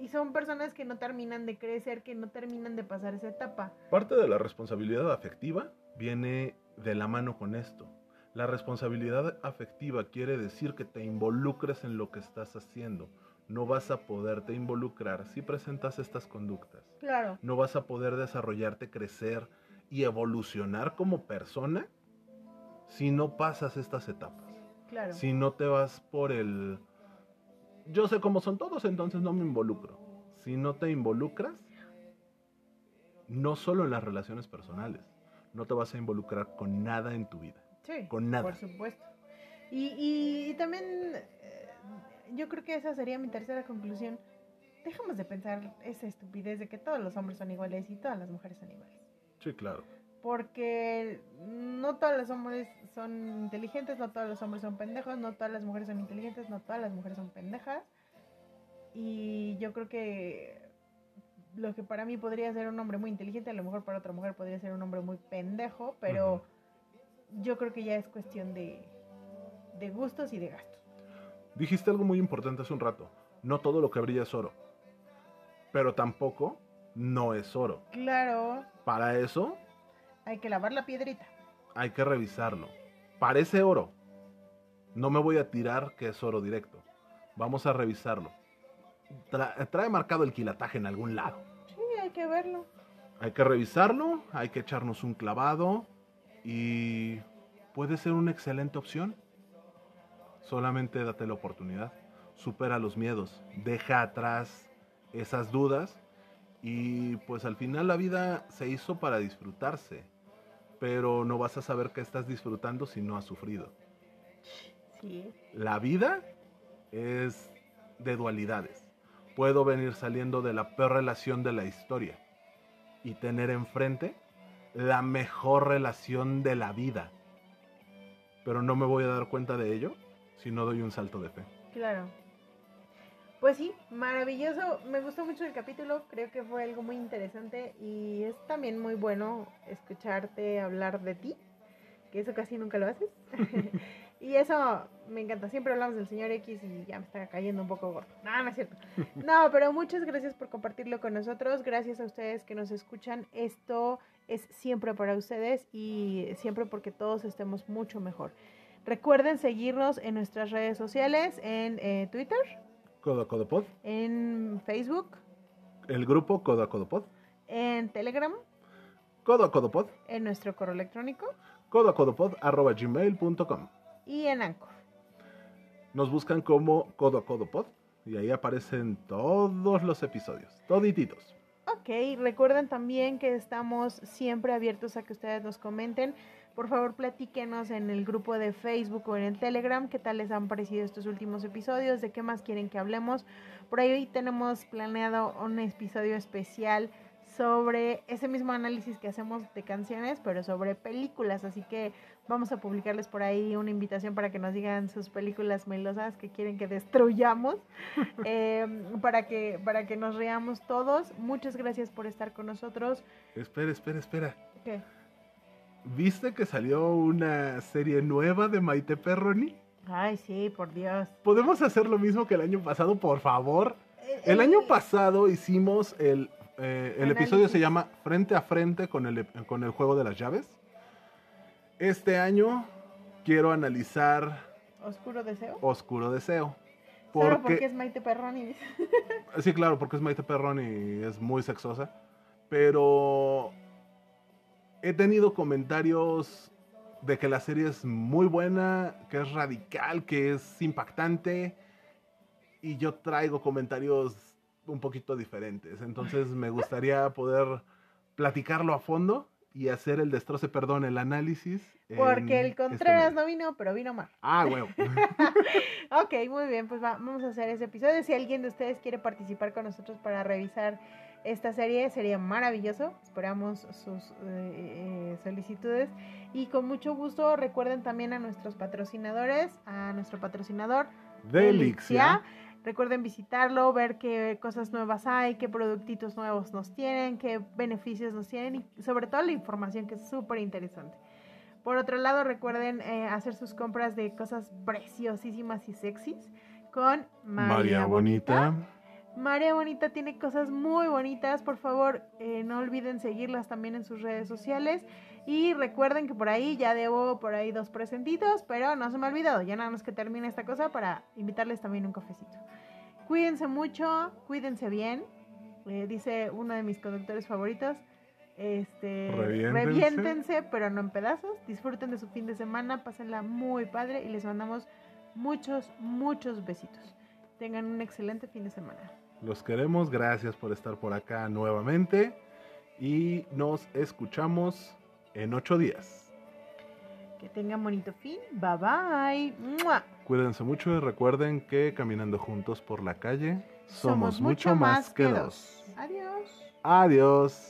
y son personas que no terminan de crecer, que no terminan de pasar esa etapa. Parte de la responsabilidad afectiva viene de la mano con esto. La responsabilidad afectiva quiere decir que te involucres en lo que estás haciendo. No vas a poderte involucrar si presentas estas conductas. Claro. No vas a poder desarrollarte, crecer y evolucionar como persona si no pasas estas etapas. Claro. Si no te vas por el... Yo sé cómo son todos, entonces no me involucro. Si no te involucras, no solo en las relaciones personales, no te vas a involucrar con nada en tu vida. Sí, con nada. Por supuesto. Y, y- y también eh, yo creo que esa sería mi tercera conclusión. Dejamos de pensar esa estupidez de que todos los hombres son iguales y todas las mujeres son iguales. Sí, claro. Porque no todos los hombres son inteligentes, no todos los hombres son pendejos, no todas las mujeres son inteligentes, no todas las mujeres son pendejas. Y yo creo que lo que para mí podría ser un hombre muy inteligente, a lo mejor para otra mujer podría ser un hombre muy pendejo, pero yo creo que ya es cuestión de, de gustos y de gastos. Dijiste algo muy importante hace un rato. No todo lo que brilla es oro. Pero tampoco no es oro. Claro, Para eso hay que lavar la piedrita. hay que revisarlo. Parece oro. No me voy a tirar que es oro directo. Vamos a revisarlo. Tra- trae marcado el quilataje en algún lado. Sí, hay que verlo. Hay que revisarlo, hay que echarnos un clavado y puede ser una excelente opción. Solamente date la oportunidad, supera los miedos, deja atrás esas dudas y pues al final la vida se hizo para disfrutarse, pero no vas a saber que estás disfrutando si no has sufrido. Sí. La vida es de dualidades. Puedo venir saliendo de la peor relación de la historia y tener enfrente la mejor relación de la vida. Pero no me voy a dar cuenta de ello si no doy un salto de fe. Claro. Pues sí, maravilloso. Me gustó mucho el capítulo. Creo que fue algo muy interesante y es también muy bueno escucharte hablar de ti, que eso casi nunca lo haces. y eso me encanta. Siempre hablamos del señor X y ya me está cayendo un poco gordo. No, no es cierto. No, pero muchas gracias por compartirlo con nosotros. Gracias a ustedes que nos escuchan. Esto es siempre para ustedes y siempre porque todos estemos mucho mejor. Recuerden seguirnos en nuestras redes sociales, en eh, Twitter, Codo a Codo Pod, en Facebook, el grupo Codo a Codo Pod, en Telegram, Codo a Codo Pod, en nuestro correo electrónico Codo a Codo Pod, arroba gmail.com. y en Anchor. Nos buscan como Codo a Codo Pod y ahí aparecen todos los episodios, todititos. Recuerden también que estamos siempre abiertos a que ustedes nos comenten. Por favor, platíquenos en el grupo de Facebook o en el Telegram qué tal les han parecido estos últimos episodios, de qué más quieren que hablemos. Por ahí tenemos planeado un episodio especial sobre ese mismo análisis que hacemos de canciones, pero sobre películas. Así que vamos a publicarles por ahí una invitación para que nos digan sus películas melosas que quieren que destruyamos, eh, para, que, para que nos reamos todos. Muchas gracias por estar con nosotros. Espera, espera, espera. ¿Qué? ¿Viste que salió una serie nueva de Maite Perroni? Ay, sí, por Dios. ¿Podemos hacer lo mismo que el año pasado, por favor? Eh, El año pasado hicimos el, eh, el episodio se llama Frente a Frente con el, con el juego de las llaves. Este año quiero analizar Oscuro deseo. Oscuro Deseo. Solo porque Porque, es Maite Perroni. sí, claro, porque es Maite Perroni y es muy sexosa. Pero he tenido comentarios de que la serie es muy buena, que es radical, que es impactante. Y yo traigo comentarios un poquito diferentes. Entonces me gustaría poder platicarlo a fondo y hacer el destroce, perdón, el análisis. Porque el este Contreras medio. no vino, pero vino Mar. Ah, huevo. Ok, muy bien, pues va- vamos a hacer ese episodio. Si alguien de ustedes quiere participar con nosotros para revisar esta serie, sería maravilloso. Esperamos sus eh, eh, solicitudes. Y con mucho gusto recuerden también a nuestros patrocinadores, a nuestro patrocinador Delixia. Recuerden visitarlo, ver qué cosas nuevas hay, qué productitos nuevos nos tienen, qué beneficios nos tienen y sobre todo la información que es súper interesante. Por otro lado, recuerden eh, hacer sus compras de cosas preciosísimas y sexys con María, María Bonita. Bonita. María Bonita tiene cosas muy bonitas. Por favor, eh, no olviden seguirlas también en sus redes sociales. Y recuerden que por ahí ya debo por ahí dos presentitos, pero no se me ha olvidado. Ya nada más que termine esta cosa para invitarles también un cafecito. Cuídense mucho, cuídense bien. Eh, dice uno de mis conductores favoritos. Este, Reviéntense. reviéntense, pero no en pedazos. Disfruten de su fin de semana, pásenla muy padre y les mandamos muchos, muchos besitos. Tengan un excelente fin de semana. Los queremos, gracias por estar por acá nuevamente y nos escuchamos en ocho días. Que tengan bonito fin. Bye bye. ¡Mua! Cuídense mucho y recuerden que caminando juntos por la calle somos, mucho más que dos. Adiós. Adiós.